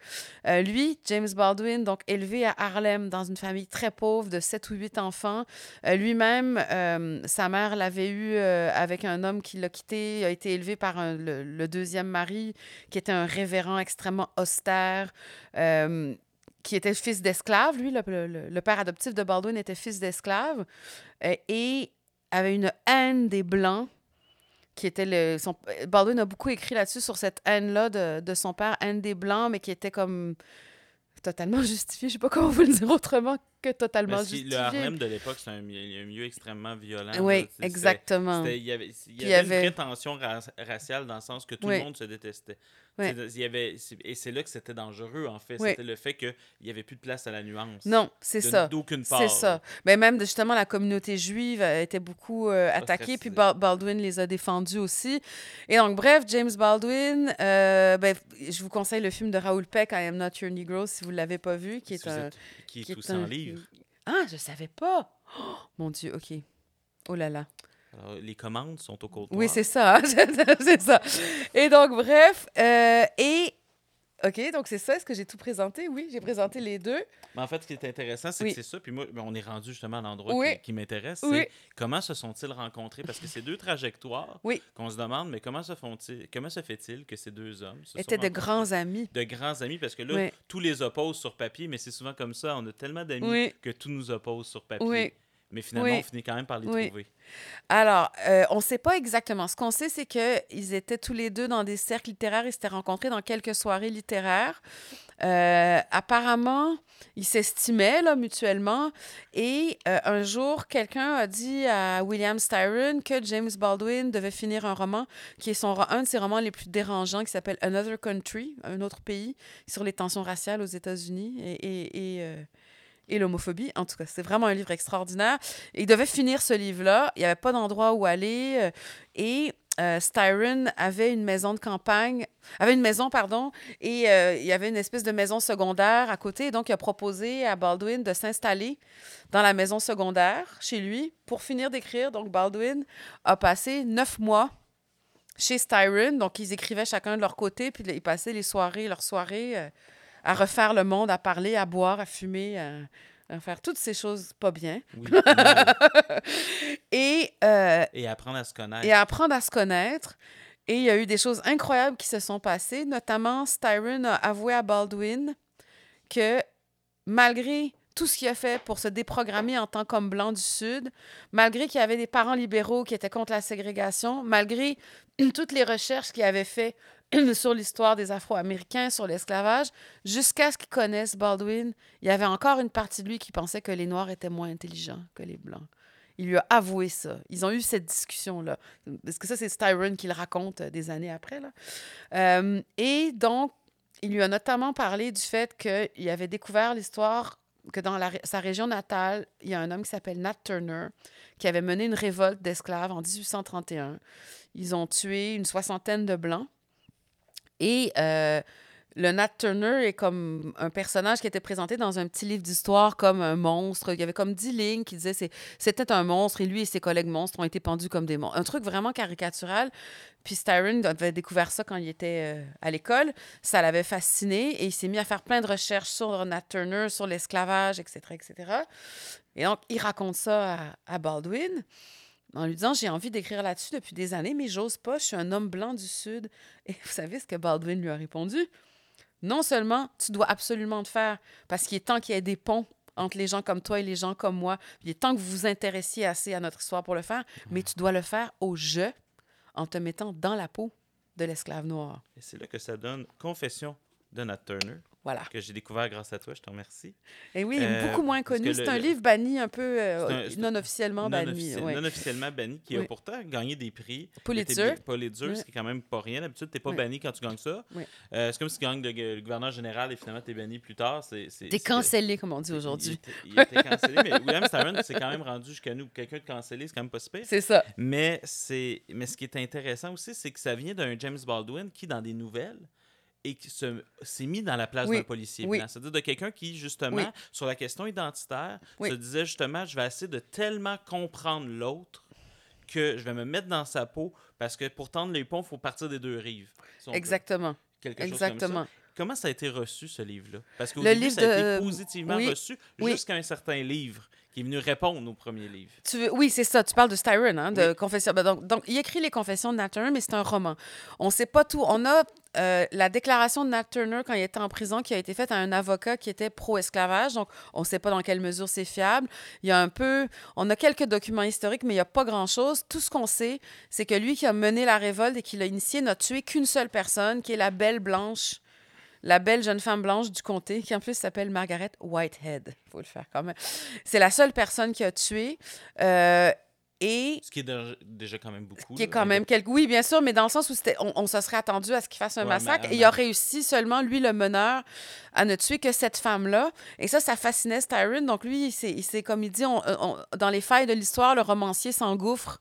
euh, lui, James Baldwin, donc élevé à Harlem dans une famille très pauvre de 7 ou 8 enfants, lui-même, sa mère l'avait eu avec un homme qui l'a quitté, a été élevé par un- le, le deuxième mari, qui était un révérend extrêmement austère, qui était fils d'esclave. Lui, le, le- le père adoptif de Baldwin était fils d'esclave euh, et avait une haine des Blancs. Qui était le, son, Baldwin a beaucoup écrit là-dessus sur cette haine-là de, de son père, haine des Blancs, mais qui était comme totalement justifiée. Je sais pas comment vous le dire autrement que totalement justifiée. le Harlem de l'époque, c'est un, milieu- un milieu extrêmement violent. Oui, exactement. Il y avait, y y une ra- raciale dans le sens que tout Oui. le monde se détestait. Il y avait, et c'est là que c'était dangereux, en fait. C'était le fait qu'il n'y avait plus de place à la nuance. Non, c'est ça. D'aucune part. C'est ça. Mais même, de- justement, la communauté juive euh, était beaucoup euh, attaquée, puis Baldwin les a défendus aussi. Et donc, bref, James Baldwin, euh, ben, je vous conseille le film de Raoul Peck, I Am Not Your Negro, si vous ne l'avez pas vu, qui est Si un... qui est qui est aussi un- livre. Ah, je savais pas! Oh, mon Dieu, OK. Oh là là. Alors, les commandes sont au comptoir. Oui, c'est ça. c'est ça. Et donc, bref, euh, et... OK, donc c'est ça. Est-ce que j'ai tout présenté? Oui, j'ai présenté les deux. Mais en fait, ce qui est intéressant, c'est Oui. que c'est ça. Puis moi, ben, on est rendu justement à l'endroit Oui. qui, qui m'intéresse. Oui. C'est comment se sont-ils rencontrés? Parce que c'est deux trajectoires qu'on se demande, mais comment se font-ils, comment se fait-il que ces deux hommes se étaient de grands amis. de grands amis parce que là, tous les opposent sur papier, mais c'est souvent comme ça. On a tellement d'amis que tout nous oppose sur papier. Mais finalement, Oui. on finit quand même par les Oui. trouver. Alors, euh, on ne sait pas exactement. Ce qu'on sait, c'est qu'ils étaient tous les deux dans des cercles littéraires. Ils s'étaient rencontrés dans quelques soirées littéraires. Euh, apparemment, ils s'estimaient là, mutuellement. Et euh, un jour, quelqu'un a dit à William Styron que James Baldwin devait finir un roman qui est son, un de ses romans les plus dérangeants, qui s'appelle Another Country, un autre pays, sur les tensions raciales aux États-Unis et, et, et, et l'homophobie. En tout cas, c'est vraiment un livre extraordinaire. Il devait finir ce livre-là. Il n'y avait pas d'endroit où aller. euh, Et euh, Styron avait une maison de campagne, avait une maison, pardon, et euh, il y avait une espèce de maison secondaire à côté. Donc, il a proposé à Baldwin de s'installer dans la maison secondaire chez lui pour finir d'écrire. Donc, Baldwin a passé neuf mois chez Styron. Donc, ils écrivaient chacun de leur côté, puis ils passaient les soirées, leurs soirées, à refaire le monde, à parler, à boire, à fumer, à, à faire toutes ces choses pas bien. Oui. Et, euh, Et apprendre à se connaître. et à apprendre à se connaître. Et il y a eu des choses incroyables qui se sont passées, notamment Styron a avoué à Baldwin que malgré tout ce qu'il a fait pour se déprogrammer en tant qu'homme blanc du Sud, malgré qu'il y avait des parents libéraux qui étaient contre la ségrégation, malgré toutes les recherches qu'il avait fait sur l'histoire des Afro-Américains, sur l'esclavage, jusqu'à ce qu'il connaisse Baldwin, il y avait encore une partie de lui qui pensait que les Noirs étaient moins intelligents que les Blancs. Il lui a avoué ça. Ils ont eu cette discussion-là. Parce que ça, c'est Styron qui le raconte euh, des années après. Là. Euh, et donc, il lui a notamment parlé du fait qu'il avait découvert l'histoire que dans sa région natale, il y a un homme qui s'appelle Nat Turner qui avait mené une révolte d'esclaves en 1831. Ils ont tué une soixantaine de Blancs. Et euh, le Nat Turner est comme un personnage qui était présenté dans un petit livre d'histoire comme un monstre. Il y avait comme dix lignes qui disaient c'est c'était un monstre et lui et ses collègues monstres ont été pendus comme des monstres. Un truc vraiment caricatural. Puis Styron avait découvert ça quand il était euh, à l'école. Ça l'avait fasciné et il s'est mis à faire plein de recherches sur Nat Turner, sur l'esclavage, etc., etc. Et donc, il raconte ça à, à Baldwin en lui disant J'ai envie d'écrire là-dessus depuis des années, mais j'ose pas, je suis un homme blanc du Sud. Et vous savez ce que Baldwin lui a répondu? Non seulement tu dois absolument le faire, parce qu'il est temps qu'il y ait des ponts entre les gens comme toi et les gens comme moi. Il est temps que vous vous intéressiez assez à notre histoire pour le faire, mais tu dois le faire au jeu en te mettant dans la peau de l'esclave noir. Et c'est là que ça donne Confession de Nat Turner, Voilà. que j'ai découvert grâce à toi. Je te remercie. Et oui, Euh, beaucoup moins connu. C'est un le- livre banni un peu euh, un- non officiellement non, banni. ouais. non officiellement banni, qui a pourtant gagné des prix. Pulitzer. Pulitzer, Oui. ce qui est quand même pas rien. D'habitude, t'es pas Oui. banni quand tu gagnes ça. Oui. Euh, c'est comme si tu gagnes le, le gouverneur général et finalement t'es banni plus tard. T'es cancellé, comme on dit aujourd'hui. Il, il était cancellé, mais William Styron s'est quand même rendu jusqu'à nous. Quelqu'un de cancellé, c'est quand même pas si pire. C'est ça. Mais, mais ce qui est intéressant aussi, c'est que ça vient d'un James Baldwin qui, dans des nouvelles, et qui se, s'est mis dans la place Oui, d'un policier oui. blanc. C'est-à-dire de quelqu'un qui, justement, Oui. sur la question identitaire, se disait justement, je vais essayer de tellement comprendre l'autre que je vais me mettre dans sa peau parce que pour tendre les ponts, il faut partir des deux rives. si. Exactement. Quelque chose comme ça. Exactement. Comment ça a été reçu, ce livre-là? Parce qu'au début, livre ça a été de- positivement reçu jusqu'à un certain livre qui est venu répondre au premier livre. Tu veux- Oui, c'est ça. Tu parles de Styron, hein, de Oui. Confession. Ben, Donc, donc, il écrit les Confessions de Nat Turner, mais c'est un roman. On ne sait pas tout. On a euh, la déclaration de Nat Turner quand il était en prison qui a été faite à un avocat qui était pro-esclavage. Donc, on ne sait pas dans quelle mesure c'est fiable. Il y a un peu... On a quelques documents historiques, mais il n'y a pas grand-chose. Tout ce qu'on sait, c'est que lui qui a mené la révolte et qui l'a initié n'a tué qu'une seule personne, qui est la belle blanche la belle jeune femme blanche du comté, qui en plus s'appelle Margaret Whitehead. Il faut le faire quand même. C'est la seule personne qui a tué. euh, et Ce qui est déjà- déjà quand même beaucoup. qui est là. quand même quelque... Oui, bien sûr, mais dans le sens où on, on se serait attendu à ce qu'il fasse un Ouais, massacre. et il a réussi seulement, lui, le meneur, à ne tuer que cette femme-là. Et ça, ça fascinait Styron. Donc lui, il s'est- il s'est, comme il dit, on- on- dans les failles de l'histoire, le romancier s'engouffre,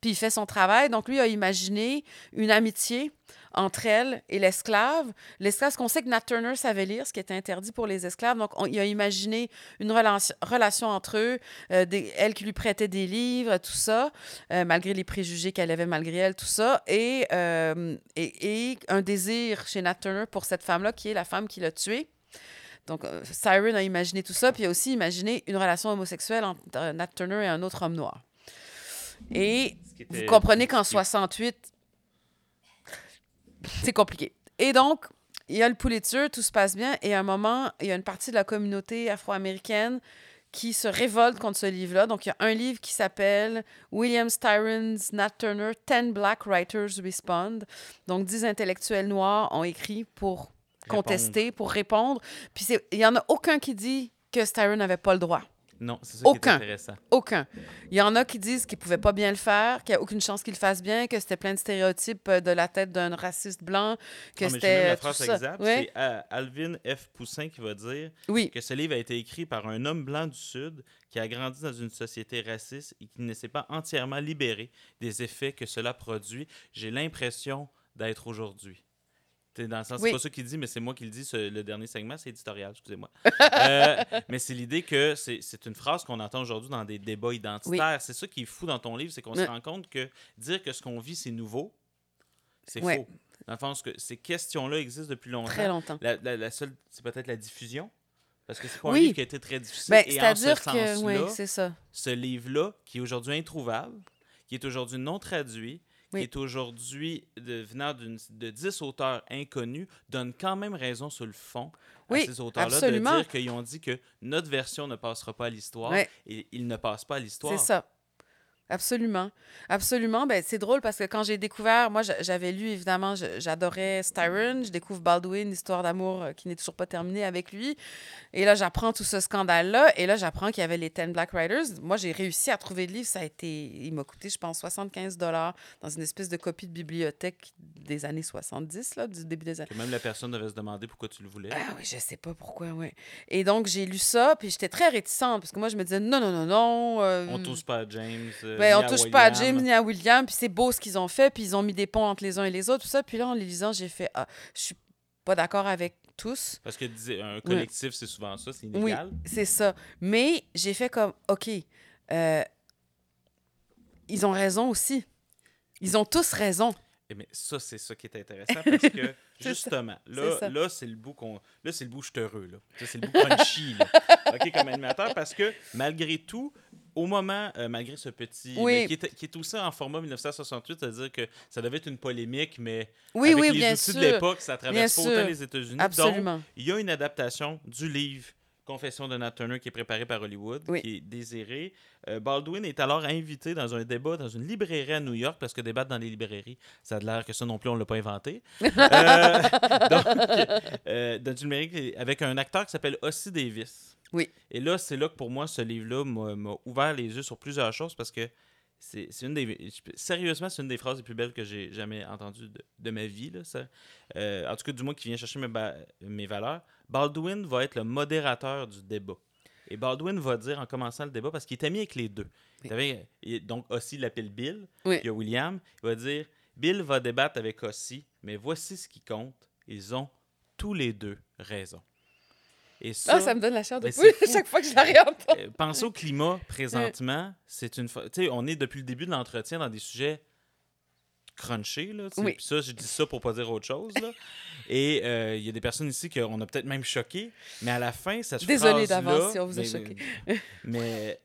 puis il fait son travail. Donc lui a imaginé une amitié entre elle et l'esclave. L'esclave, qu'on sait que Nat Turner savait lire, ce qui était interdit pour les esclaves. Donc, on- il a imaginé une relation, relation entre eux, euh, des- elle qui lui prêtait des livres, tout ça, euh, malgré les préjugés qu'elle avait malgré elle, tout ça, et, euh, et, et un désir chez Nat Turner pour cette femme-là, qui est la femme qui l'a tuée. Donc, Siren a imaginé tout ça, puis il a aussi imaginé une relation homosexuelle entre Nat Turner et un autre homme noir. Et vous comprenez qu'en ce qui- 68, c'est compliqué. Et donc, il y a le Pulitzer, tout se passe bien, et à un moment, il y a une partie de la communauté afro-américaine qui se révolte contre ce livre-là. Donc, il y a un livre qui s'appelle William Styron's Nat Turner, 10 Black Writers Respond. Donc, 10 intellectuels noirs ont écrit pour contester, pour répondre. Puis, il n'y en a aucun qui dit que Styron n'avait pas le droit Non, c'est ça qui Aucun. est intéressant. Aucun. Il y en a qui disent qu'ils ne pouvaient pas bien le faire, qu'il n'y a aucune chance qu'ils le fassent bien, que c'était plein de stéréotypes euh, de la tête d'un raciste blanc, que même c'était la phrase exacte. Ouais. C'est euh, Alvin F. Poussin qui va dire Oui, que ce livre a été écrit par un homme blanc du Sud qui a grandi dans une société raciste et qui ne s'est pas entièrement libéré des effets que cela produit. J'ai l'impression d'être aujourd'hui. T'sais, Dans le sens, Oui. c'est pas ça qu'il dit, mais c'est moi qui le dis, ce- le dernier segment, c'est éditorial, excusez-moi. Euh, mais c'est l'idée que c'est une phrase qu'on entend aujourd'hui dans des débats identitaires. C'est ça qui est fou dans ton livre, c'est qu'on se rend compte que dire que ce qu'on vit, c'est nouveau, c'est faux. Dans le sens que ces questions-là existent depuis longtemps. très longtemps. La, la- la seule, c'est peut-être la diffusion. Parce que c'est pas un livre qui a été très difficile. Ben, et en ce C'est-à-dire que, sens-là, ce livre-là, qui est aujourd'hui introuvable, qui est aujourd'hui non traduit, Oui. qui est aujourd'hui venant de 10 auteurs inconnus, donne quand même raison sur le fond Oui, à ces auteurs-là de dire qu'ils ont dit que notre version ne passera pas à l'histoire et ils ne passent pas à l'histoire. C'est ça. Absolument. Absolument. Ben, c'est drôle parce que quand j'ai découvert, moi, j'a- j'avais lu, évidemment, j'adorais Styron. Je découvre Baldwin, l'histoire d'amour euh, qui n'est toujours pas terminée avec lui. Et là, j'apprends tout ce scandale-là. Et là, j'apprends qu'il y avait les 10 Black Riders. Moi, j'ai réussi à trouver le livre. Ça a été, il m'a coûté, je pense, 75 dollars dans une espèce de copie de bibliothèque des années 70, là, du début des années. Que même la personne devait se demander pourquoi tu le voulais. Ah oui, je sais pas pourquoi, oui. Et donc, j'ai lu ça, puis j'étais très réticente, parce que moi, je me disais, non, non, non, non. euh, On touche pas à James. euh, ben, on touche pas à. James ni à William, puis c'est beau ce qu'ils ont fait, puis ils ont mis des ponts entre les uns et les autres, tout ça. Puis là, en les lisant, j'ai fait, ah, je suis pas d'accord avec tous. Parce que disait- un collectif, c'est souvent ça, c'est Oui, inégal. c'est ça. Mais j'ai fait comme, OK, euh, ils ont raison aussi. Ils ont tous raison. Eh, Mais ça, c'est ça qui est intéressant parce que justement, là, c'est le bout qu'on. Là, c'est le bout je suis heureux. Là. Ça, C'est le bout crunchy, là. OK, comme animateur, parce que malgré tout, au moment, euh, malgré ce petit. Oui. mais qui, est, qui est aussi en format 1968, c'est-à-dire que ça devait être une polémique, mais Oui, avec oui, les bien outils sûr. de l'époque, ça traverse pas autant les États-Unis. Donc, Absolument. il y a une adaptation du livre Confession de Nat Turner qui est préparée par Hollywood, Oui. qui est désirée. Euh, Baldwin est alors invité dans un débat dans une librairie à New York, parce que débattre dans les librairies, ça a l'air que ça non plus, on ne l'a pas inventé. Euh, donc, euh, dans une librairie avec un acteur qui s'appelle Ossie Davis. Oui. Et là, c'est là que pour moi, ce livre-là m'a ouvert les yeux sur plusieurs choses parce que c'est une des. Sérieusement, c'est une des phrases les plus belles que j'ai jamais entendues de, de ma vie. Là, ça. Euh, en tout cas, du moins qui vient chercher mes, mes valeurs. Baldwin va être le modérateur du débat. Et Baldwin va dire en commençant le débat, parce qu'il est ami avec les deux. Il avait- et donc, Ossie l'appelle Bill. Oui. Il y a William. Il va dire Bill va débattre avec Ossie, mais voici ce qui compte. Ils ont tous les deux raison. Et ça, Ah, ça me donne la chair de ben, poule chaque fois que je la regarde. euh, pensez au climat présentement. C'est une. fa- on est depuis le début de l'entretien dans des sujets crunchés. Là. Oui. Puis ça, je dis ça pour pas dire autre chose. Là. Et euh, il y a des personnes ici qu'on a peut-être même choqué. Mais à la fin, cette Désolée phrase-là- d'avance si on vous a mais- choqué. Mais,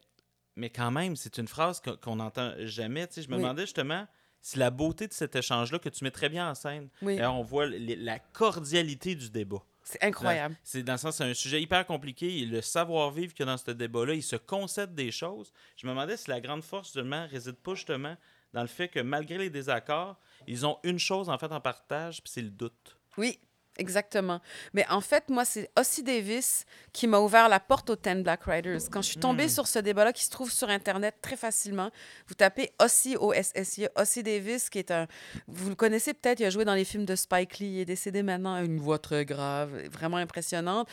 mais quand même, c'est une phrase qu'on- n'entend jamais. Tu sais, je me Oui. demandais justement si la beauté de cet échange-là, que tu mets très bien en scène, Oui, d'ailleurs, on voit les- la cordialité du débat. c'est incroyable. C'est dans le sens, c'est un sujet hyper compliqué. Et le savoir-vivre qu'il y a dans ce débat-là, il se concède des choses. Je me demandais si la grande force, justement, réside pas justement dans le fait que malgré les désaccords, ils ont une chose en fait en partage, puis c'est le doute. Oui, exactement. Mais en fait, moi, c'est Ossie Davis qui m'a ouvert la porte aux 10 Black Riders. Quand je suis tombée Hmm. sur ce débat-là, qui se trouve sur Internet très facilement, vous tapez Ossie, O-S-S-I, Ossie Davis, qui est un... Vous le connaissez peut-être, il a joué dans les films de Spike Lee, il est décédé maintenant, une voix très grave, vraiment impressionnante.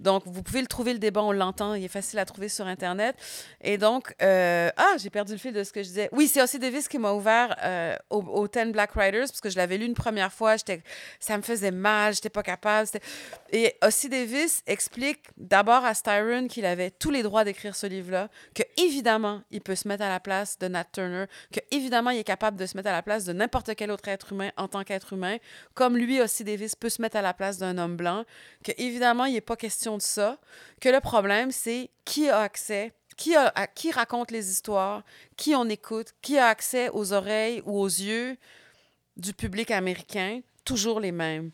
Donc, vous pouvez le trouver, le débat, on l'entend, il est facile à trouver sur Internet. Et donc, euh, ah, j'ai perdu le fil de ce que je disais. Oui, c'est Ossie Davis qui m'a ouvert euh, aux, aux 10 Black Riders, parce que je l'avais lu une première fois, ça me faisait mal, j'étais pas capable. Et Ossie Davis explique d'abord à Styron qu'il avait tous les droits d'écrire ce livre-là, que évidemment il peut se mettre à la place de Nat Turner, que évidemment il est capable de se mettre à la place de n'importe quel autre être humain en tant qu'être humain, comme lui Ossie Davis peut se mettre à la place d'un homme blanc, que évidemment il n'est pas question de ça, que le problème c'est qui a accès qui, a, qui raconte les histoires, qui on écoute, qui a accès aux oreilles ou aux yeux du public américain, toujours les mêmes.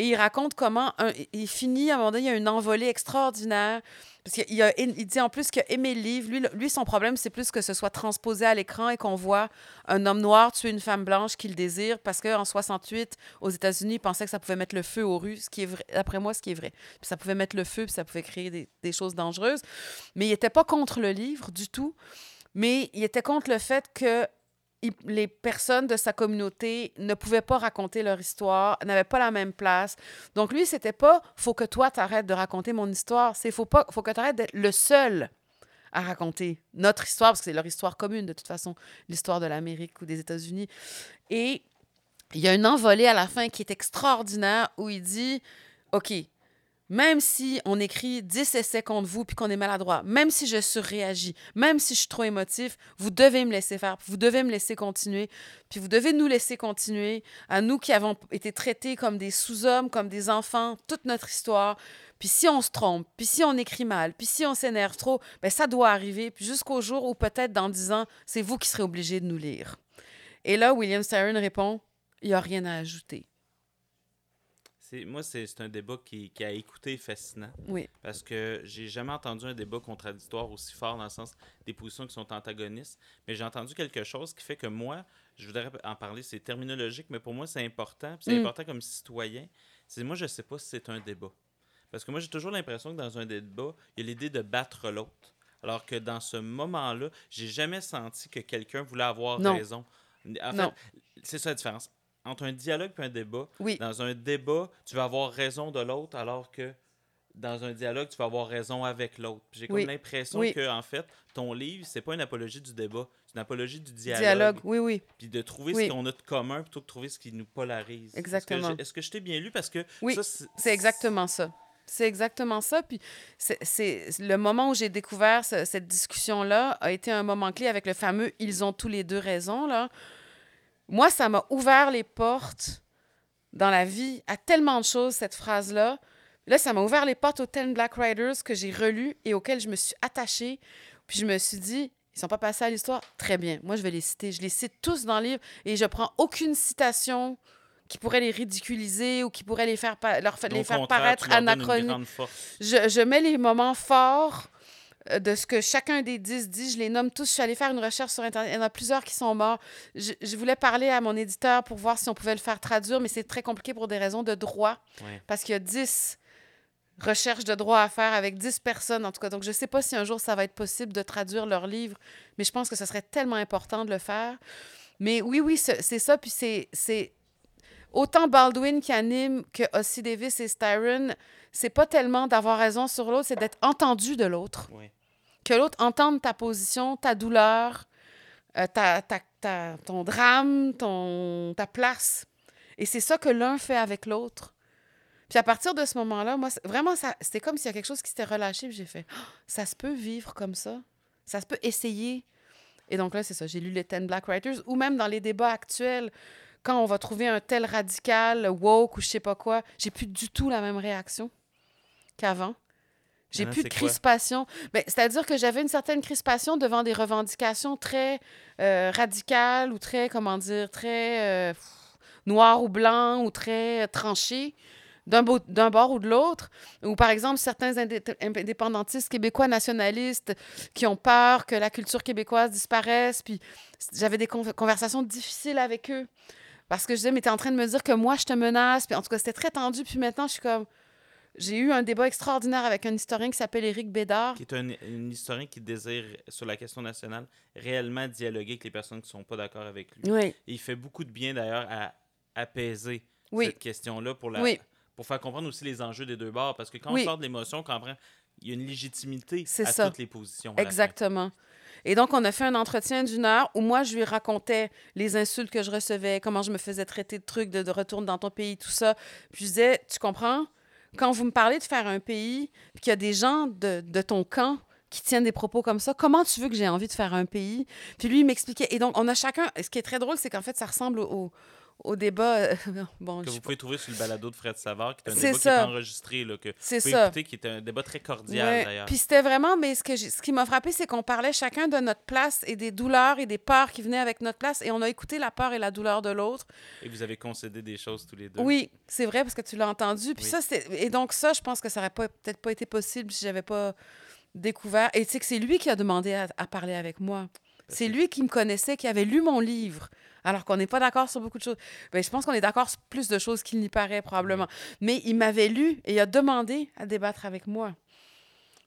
Et il raconte comment il finit, à un moment donné, il y a une envolée extraordinaire. Parce qu'il il dit en plus qu'il a aimé le livre. Lui, son problème, c'est plus que ce soit transposé à l'écran et qu'on voit un homme noir tuer une femme blanche qu'il désire parce qu'en 68, aux États-Unis, il pensait que ça pouvait mettre le feu aux rues, ce qui est vrai, d'après moi, ce qui est vrai. Ça pouvait mettre le feu, ça pouvait créer des, des choses dangereuses. Mais il n'était pas contre le livre du tout, mais il était contre le fait que les personnes de sa communauté ne pouvaient pas raconter leur histoire, n'avaient pas la même place. Donc lui, c'était pas faut que toi t'arrêtes de raconter mon histoire, c'est faut pas faut que tu arrêtes d'être le seul à raconter notre histoire parce que c'est leur histoire commune de toute façon, l'histoire de l'Amérique ou des États-Unis. Et il y a une envolée à la fin qui est extraordinaire où il dit OK, même si on écrit 10 essais contre vous puis qu'on est maladroit, même si je surréagis, même si je suis trop émotif, vous devez me laisser faire, vous devez me laisser continuer, puis vous devez nous laisser continuer, à nous qui avons été traités comme des sous-hommes, comme des enfants, toute notre histoire. Puis si on se trompe, puis si on écrit mal, puis si on s'énerve trop, ben ça doit arriver, puis jusqu'au jour où peut-être dans 10 ans, c'est vous qui serez obligés de nous lire. Et là, William Styron répond, il n'y a rien à ajouter. Moi, c'est c'est un débat qui, qui a écouté fascinant. Oui. Parce que j'ai jamais entendu un débat contradictoire aussi fort dans le sens des positions qui sont antagonistes. Mais j'ai entendu quelque chose qui fait que moi, je voudrais en parler, c'est terminologique, mais pour moi, c'est important. C'est Mm. important comme citoyen. C'est moi, je sais pas si c'est un débat. Parce que moi, j'ai toujours l'impression que dans un débat, il y a l'idée de battre l'autre. Alors que dans ce moment-là, j'ai jamais senti que quelqu'un voulait avoir Non. raison. En fait, c'est ça la différence. Entre un dialogue et un débat, Oui. dans un débat, tu vas avoir raison de l'autre, alors que dans un dialogue, tu vas avoir raison avec l'autre. J'ai comme l'impression Oui. que, en fait, ton livre, c'est pas une apologie du débat, c'est une apologie du dialogue. Dialogue, oui, oui. Puis de trouver ce qu'on a de commun plutôt que de trouver ce qui nous polarise. Est-ce que Exactement. Est-ce que je t'ai bien lu? Parce que Oui, c'est exactement ça. C'est exactement ça. Puis c'est- c'est le moment où j'ai découvert ce- cette discussion-là a été un moment clé avec le fameux Ils ont tous les deux raison. Là. Moi, ça m'a ouvert les portes dans la vie à tellement de choses, cette phrase-là. Là, ça m'a ouvert les portes aux Ten Black Riders que j'ai relus et auxquels je me suis attachée. Puis je me suis dit, ils sont pas passés à l'histoire? Très bien. Moi, je vais les citer. Je les cite tous dans le livre et je prends aucune citation qui pourrait les ridiculiser ou qui pourrait les faire, pa- leur, fa- Au les faire contraire, paraître anachroniques. Je, je mets les moments forts de ce que chacun des dix dit. Je les nomme tous. Je suis allée faire une recherche sur Internet. Il y en a plusieurs qui sont morts. Je, je voulais parler à mon éditeur pour voir si on pouvait le faire traduire, mais c'est très compliqué pour des raisons de droit Ouais. parce qu'il y a 10 recherches de droit à faire avec 10 personnes, en tout cas. Donc, je ne sais pas si un jour ça va être possible de traduire leur livre, mais je pense que ce serait tellement important de le faire. Mais oui, oui, c'est ça. Puis c'est- c'est autant Baldwin qui anime que Ossie Davis et Styron, c'est pas tellement d'avoir raison sur l'autre, c'est d'être entendu de l'autre. Que l'autre entende ta position, ta douleur, euh, ta, ta- ta- ton drame, ton, ta place. Et c'est ça que l'un fait avec l'autre. Puis à partir de ce moment-là, moi, vraiment, c'était comme s'il y a quelque chose qui s'était relâché. Puis j'ai fait, Ah, ça se peut vivre comme ça. Ça se peut essayer. Et donc là, c'est ça. J'ai lu les Ten Black Writers. Ou même dans les débats actuels, quand on va trouver un tel radical, woke ou je sais pas quoi, j'ai plus du tout la même réaction qu'avant. J'ai Ah, plus de crispation. Ben, C'est-à-dire que j'avais une certaine crispation devant des revendications très euh, radicales ou très, comment dire, très euh, noir ou blanc ou très euh, tranchées d'un bo- d'un bord ou de l'autre. Ou par exemple, certains indé- indépendantistes québécois nationalistes qui ont peur que la culture québécoise disparaisse. Puis j'avais des con- conversations difficiles avec eux. Parce que je disais, mais t'es en train de me dire que moi, je te menace. Puis en tout cas, c'était très tendu. Puis maintenant, je suis comme. J'ai eu un débat extraordinaire avec un historien qui s'appelle Éric Bédard. Qui est un, un historien qui désire, sur la question nationale, réellement dialoguer avec les personnes qui ne sont pas d'accord avec lui. Oui, Et il fait beaucoup de bien, d'ailleurs, à apaiser oui, cette question-là pour, la, Oui. pour faire comprendre aussi les enjeux des deux bords. Parce que quand Oui. on sort de l'émotion, on comprend il y a une légitimité à ça. toutes les positions. exactement. Et donc, on a fait un entretien d'une heure où moi, je lui racontais les insultes que je recevais, comment je me faisais traiter de trucs, de, de retourne dans ton pays, tout ça. Puis je disais, tu comprends? Quand vous me parlez de faire un pays, puis qu'il y a des gens de, de ton camp qui tiennent des propos comme ça, comment tu veux que j'ai envie de faire un pays? Puis lui, il m'expliquait. Et donc, on a chacun... Ce qui est très drôle, c'est qu'en fait, ça ressemble au, au débat. euh, bon, Que vous pouvez trouver sur le balado de Fred Savard, qui est un débat qui est enregistré, là, que vous C'est pouvez ça. écouter, qui est un débat très cordial, Ouais. d'ailleurs. Puis c'était vraiment, mais ce, que ce qui m'a frappé, c'est qu'on parlait chacun de notre place et des douleurs et des peurs qui venaient avec notre place, et on a écouté la peur et la douleur de l'autre. Et vous avez concédé des choses tous les deux. Oui, c'est vrai parce que tu l'as entendu. Puis Oui. ça, c'est et donc ça, je pense que ça aurait pas peut-être pas été possible si j'avais pas découvert. Et tu sais que c'est lui qui a demandé à, à parler avec moi. C'est lui qui me connaissait, qui avait lu mon livre, alors qu'on n'est pas d'accord sur beaucoup de choses. Ben, je pense qu'on est d'accord sur plus de choses qu'il n'y paraît probablement. Mais il m'avait lu et il a demandé à débattre avec moi.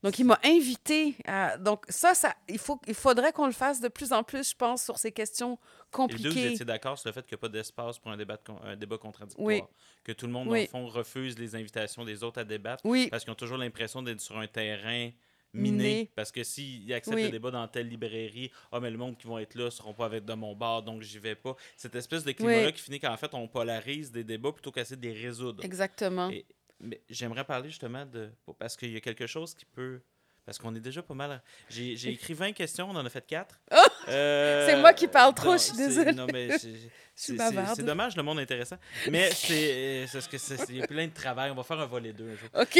Donc, il m'a invité à... Donc, ça, ça il, faut, il faudrait qu'on le fasse de plus en plus, je pense, sur ces questions Et les deux, vous compliquées. étiez d'accord sur le fait qu'il n'y a pas d'espace pour un débat, de con- un débat contradictoire? Oui. Que tout le monde, Oui. dans le fond, refuse les invitations des autres à débattre? Oui, parce qu'ils ont toujours l'impression d'être sur un terrain miné. Miné. Parce que s'ils acceptent Oui. le débat dans telle librairie, ah, mais le monde qui vont être là ne seront pas avec de mon bar, donc j'y vais pas. Cette espèce de climat-là Oui. qui finit qu'en fait, on polarise des débats plutôt qu'essayer de les résoudre. exactement. Et- mais j'aimerais parler justement de. Parce qu'il y a quelque chose qui peut. Parce qu'on est déjà pas mal. J'ai j'ai écrit 20 questions, on en a fait 4. Oh! C'est moi qui parle trop, je suis désolée. Non, mais c'est- dommage, le monde est intéressant. Mais c'est. c'est ce que c'est- Il y a plein de travail. On va faire un volet 2 un jour. OK.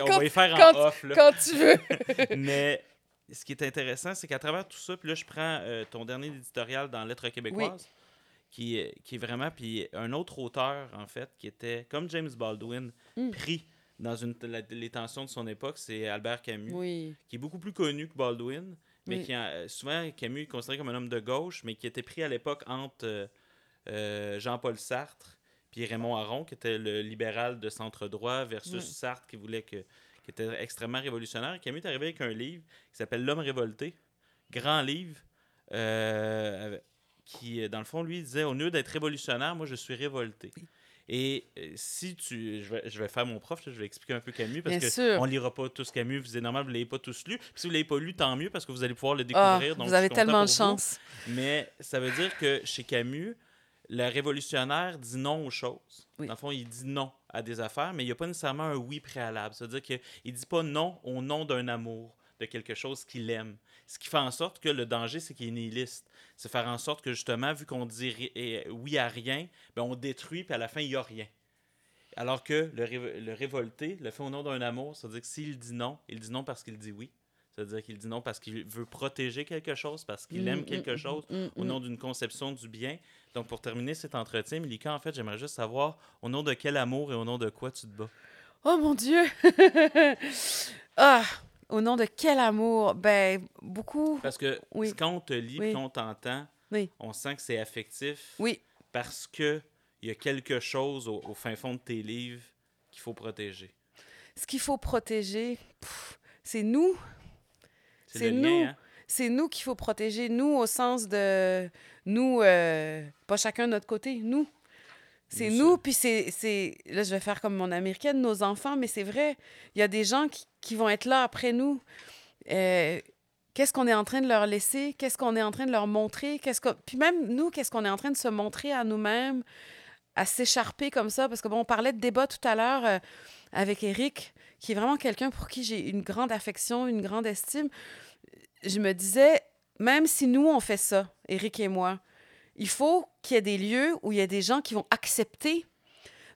On Quand- va les faire en quand- off. Là. Quand tu veux. Mais ce qui est intéressant, c'est qu'à travers tout ça, puis là, je prends euh, ton dernier éditorial dans Lettres québécoises, qui, est- qui est vraiment. Puis un autre auteur, en fait, qui était, comme James Baldwin, Mm. pris dans une, la- les tensions de son époque, c'est Albert Camus, Oui. qui est beaucoup plus connu que Baldwin, mais Oui. qui, a- souvent, Camus est considéré comme un homme de gauche, mais qui était pris à l'époque entre euh, euh, Jean-Paul Sartre puis Raymond Aron, qui était le libéral de centre-droit, versus Oui. Sartre, qui voulait que qui était extrêmement révolutionnaire. Camus est arrivé avec un livre qui s'appelle L'homme révolté, grand livre, euh, qui, dans le fond, lui, disait au lieu d'être révolutionnaire, moi, je suis révolté. Et euh, si tu. Je vais, je vais faire mon prof, là, je vais expliquer un peu Camus, parce Bien que sûr. on lira pas tous Camus, c'est normal, vous ne l'avez pas tous lu. Puis si vous ne l'avez pas lu, tant mieux, parce que vous allez pouvoir le Ah, découvrir. donc vous avez tellement de vous. chance. Mais ça veut dire que chez Camus, le révolutionnaire dit non aux choses. Oui. Dans le fond, il dit non à des affaires, mais il n'y a pas nécessairement un oui préalable. C'est-à-dire qu'il ne dit pas non au nom d'un amour, de quelque chose qu'il aime. Ce qui fait en sorte que le danger, c'est qu'il est nihiliste. C'est faire en sorte que justement, vu qu'on dit eh, oui à rien, ben on détruit, puis à la fin, il n'y a rien. Alors que le, révo- le révolté le fait au nom d'un amour, c'est-à-dire que s'il dit non, il dit non parce qu'il dit oui. C'est-à-dire qu'il dit non parce qu'il veut protéger quelque chose, parce qu'il Mm, aime mm, quelque mm, chose, au nom d'une conception du bien. Donc, pour terminer cet entretien, Milika, en fait, j'aimerais juste savoir au nom de quel amour et au nom de quoi tu te bats? Oh mon Dieu! ah! Au nom de quel amour? Ben, beaucoup. Parce que Oui. quand on te lit, Oui. quand on t'entend, Oui. on sent que c'est affectif Oui. parce que il y a quelque chose au, au fin fond de tes livres qu'il faut protéger. Ce qu'il faut protéger, c'est nous. C'est nous. hein? C'est nous qu'il faut protéger. Nous, au sens de. Nous, euh, pas chacun de notre côté. Nous. C'est Nous puis c'est, c'est... Là, je vais faire comme mon américaine, nos enfants, mais c'est vrai. Il y a des gens qui, qui vont être là après nous. Euh, qu'est-ce qu'on est en train de leur laisser? Qu'est-ce qu'on est en train de leur montrer? Qu'est-ce que... Puis même nous, qu'est-ce qu'on est en train de se montrer à nous-mêmes, à s'écharper comme ça? Parce que, bon, on parlait de débat tout à l'heure euh, avec Eric, qui est vraiment quelqu'un pour qui j'ai une grande affection, une grande estime. Je me disais, même si nous, on fait ça, Eric et moi, il faut qu'il y ait des lieux où il y a des gens qui vont accepter.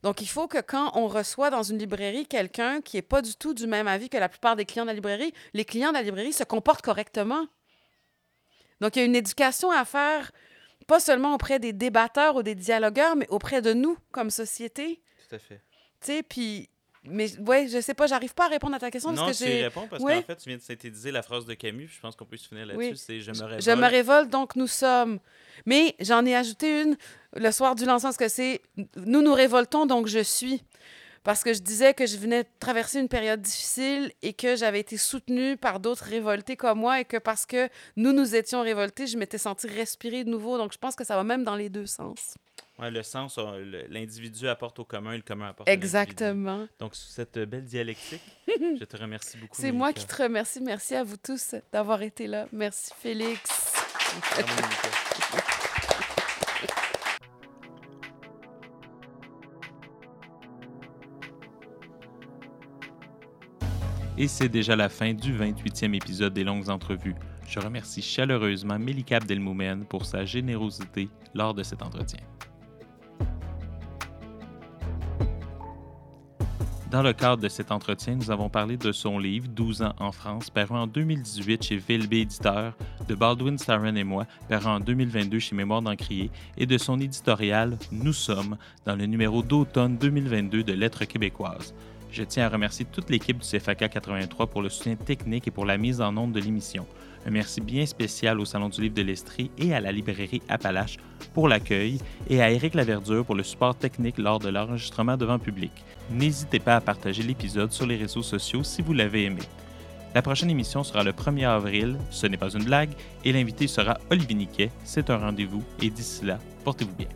Donc, il faut que quand on reçoit dans une librairie quelqu'un qui n'est pas du tout du même avis que la plupart des clients de la librairie, les clients de la librairie se comportent correctement. Donc, il y a une éducation à faire, pas seulement auprès des débatteurs ou des dialogueurs, mais auprès de nous comme société. Tout à fait. Tu sais, puis... Mais ouais, je sais pas, j'arrive pas à répondre à ta question Non, parce tu que y j'ai... réponds parce Ouais. qu'en fait, tu viens de synthétiser la phrase de Camus, puis je pense qu'on peut se finir là-dessus, Oui. c'est « Je me révolte ». Je me révolte, donc nous sommes. Mais j'en ai ajouté une le soir du lancement, parce que c'est Nous nous révoltons, donc je suis. Parce que je disais que je venais de traverser une période difficile et que j'avais été soutenue par d'autres révoltés comme moi et que parce que nous nous étions révoltés, je m'étais sentie respirer de nouveau. Donc je pense que ça va même dans les deux sens. Ouais, le sens, euh, l'individu apporte au commun et le commun apporte à. Exactement. Donc, sous cette belle dialectique, je te remercie beaucoup. C'est moi qui te remercie. Merci à vous tous d'avoir été là. Merci Félix. Et c'est déjà la fin du 28e épisode des Longues Entrevues. Je remercie chaleureusement Mélika Abdelmoumen pour sa générosité lors de cet entretien. Dans le cadre de cet entretien, nous avons parlé de son livre 12 ans en France, paru en 2018 chez VLB Éditeur, de Baldwin Saren et moi, paru en 2022 chez Mémoire d'Encrier, et de son éditorial Nous sommes, dans le numéro d'automne 2022 de Lettres québécoises. Je tiens à remercier toute l'équipe du CFAK 83 pour le soutien technique et pour la mise en onde de l'émission. Un merci bien spécial au Salon du Livre de l'Estrie et à la librairie Appalache pour l'accueil et à Éric Laverdure pour le support technique lors de l'enregistrement devant public. N'hésitez pas à partager l'épisode sur les réseaux sociaux si vous l'avez aimé. La prochaine émission sera le 1er avril, ce n'est pas une blague, et l'invité sera Olivier Niquet. C'est un rendez-vous et d'ici là, portez-vous bien.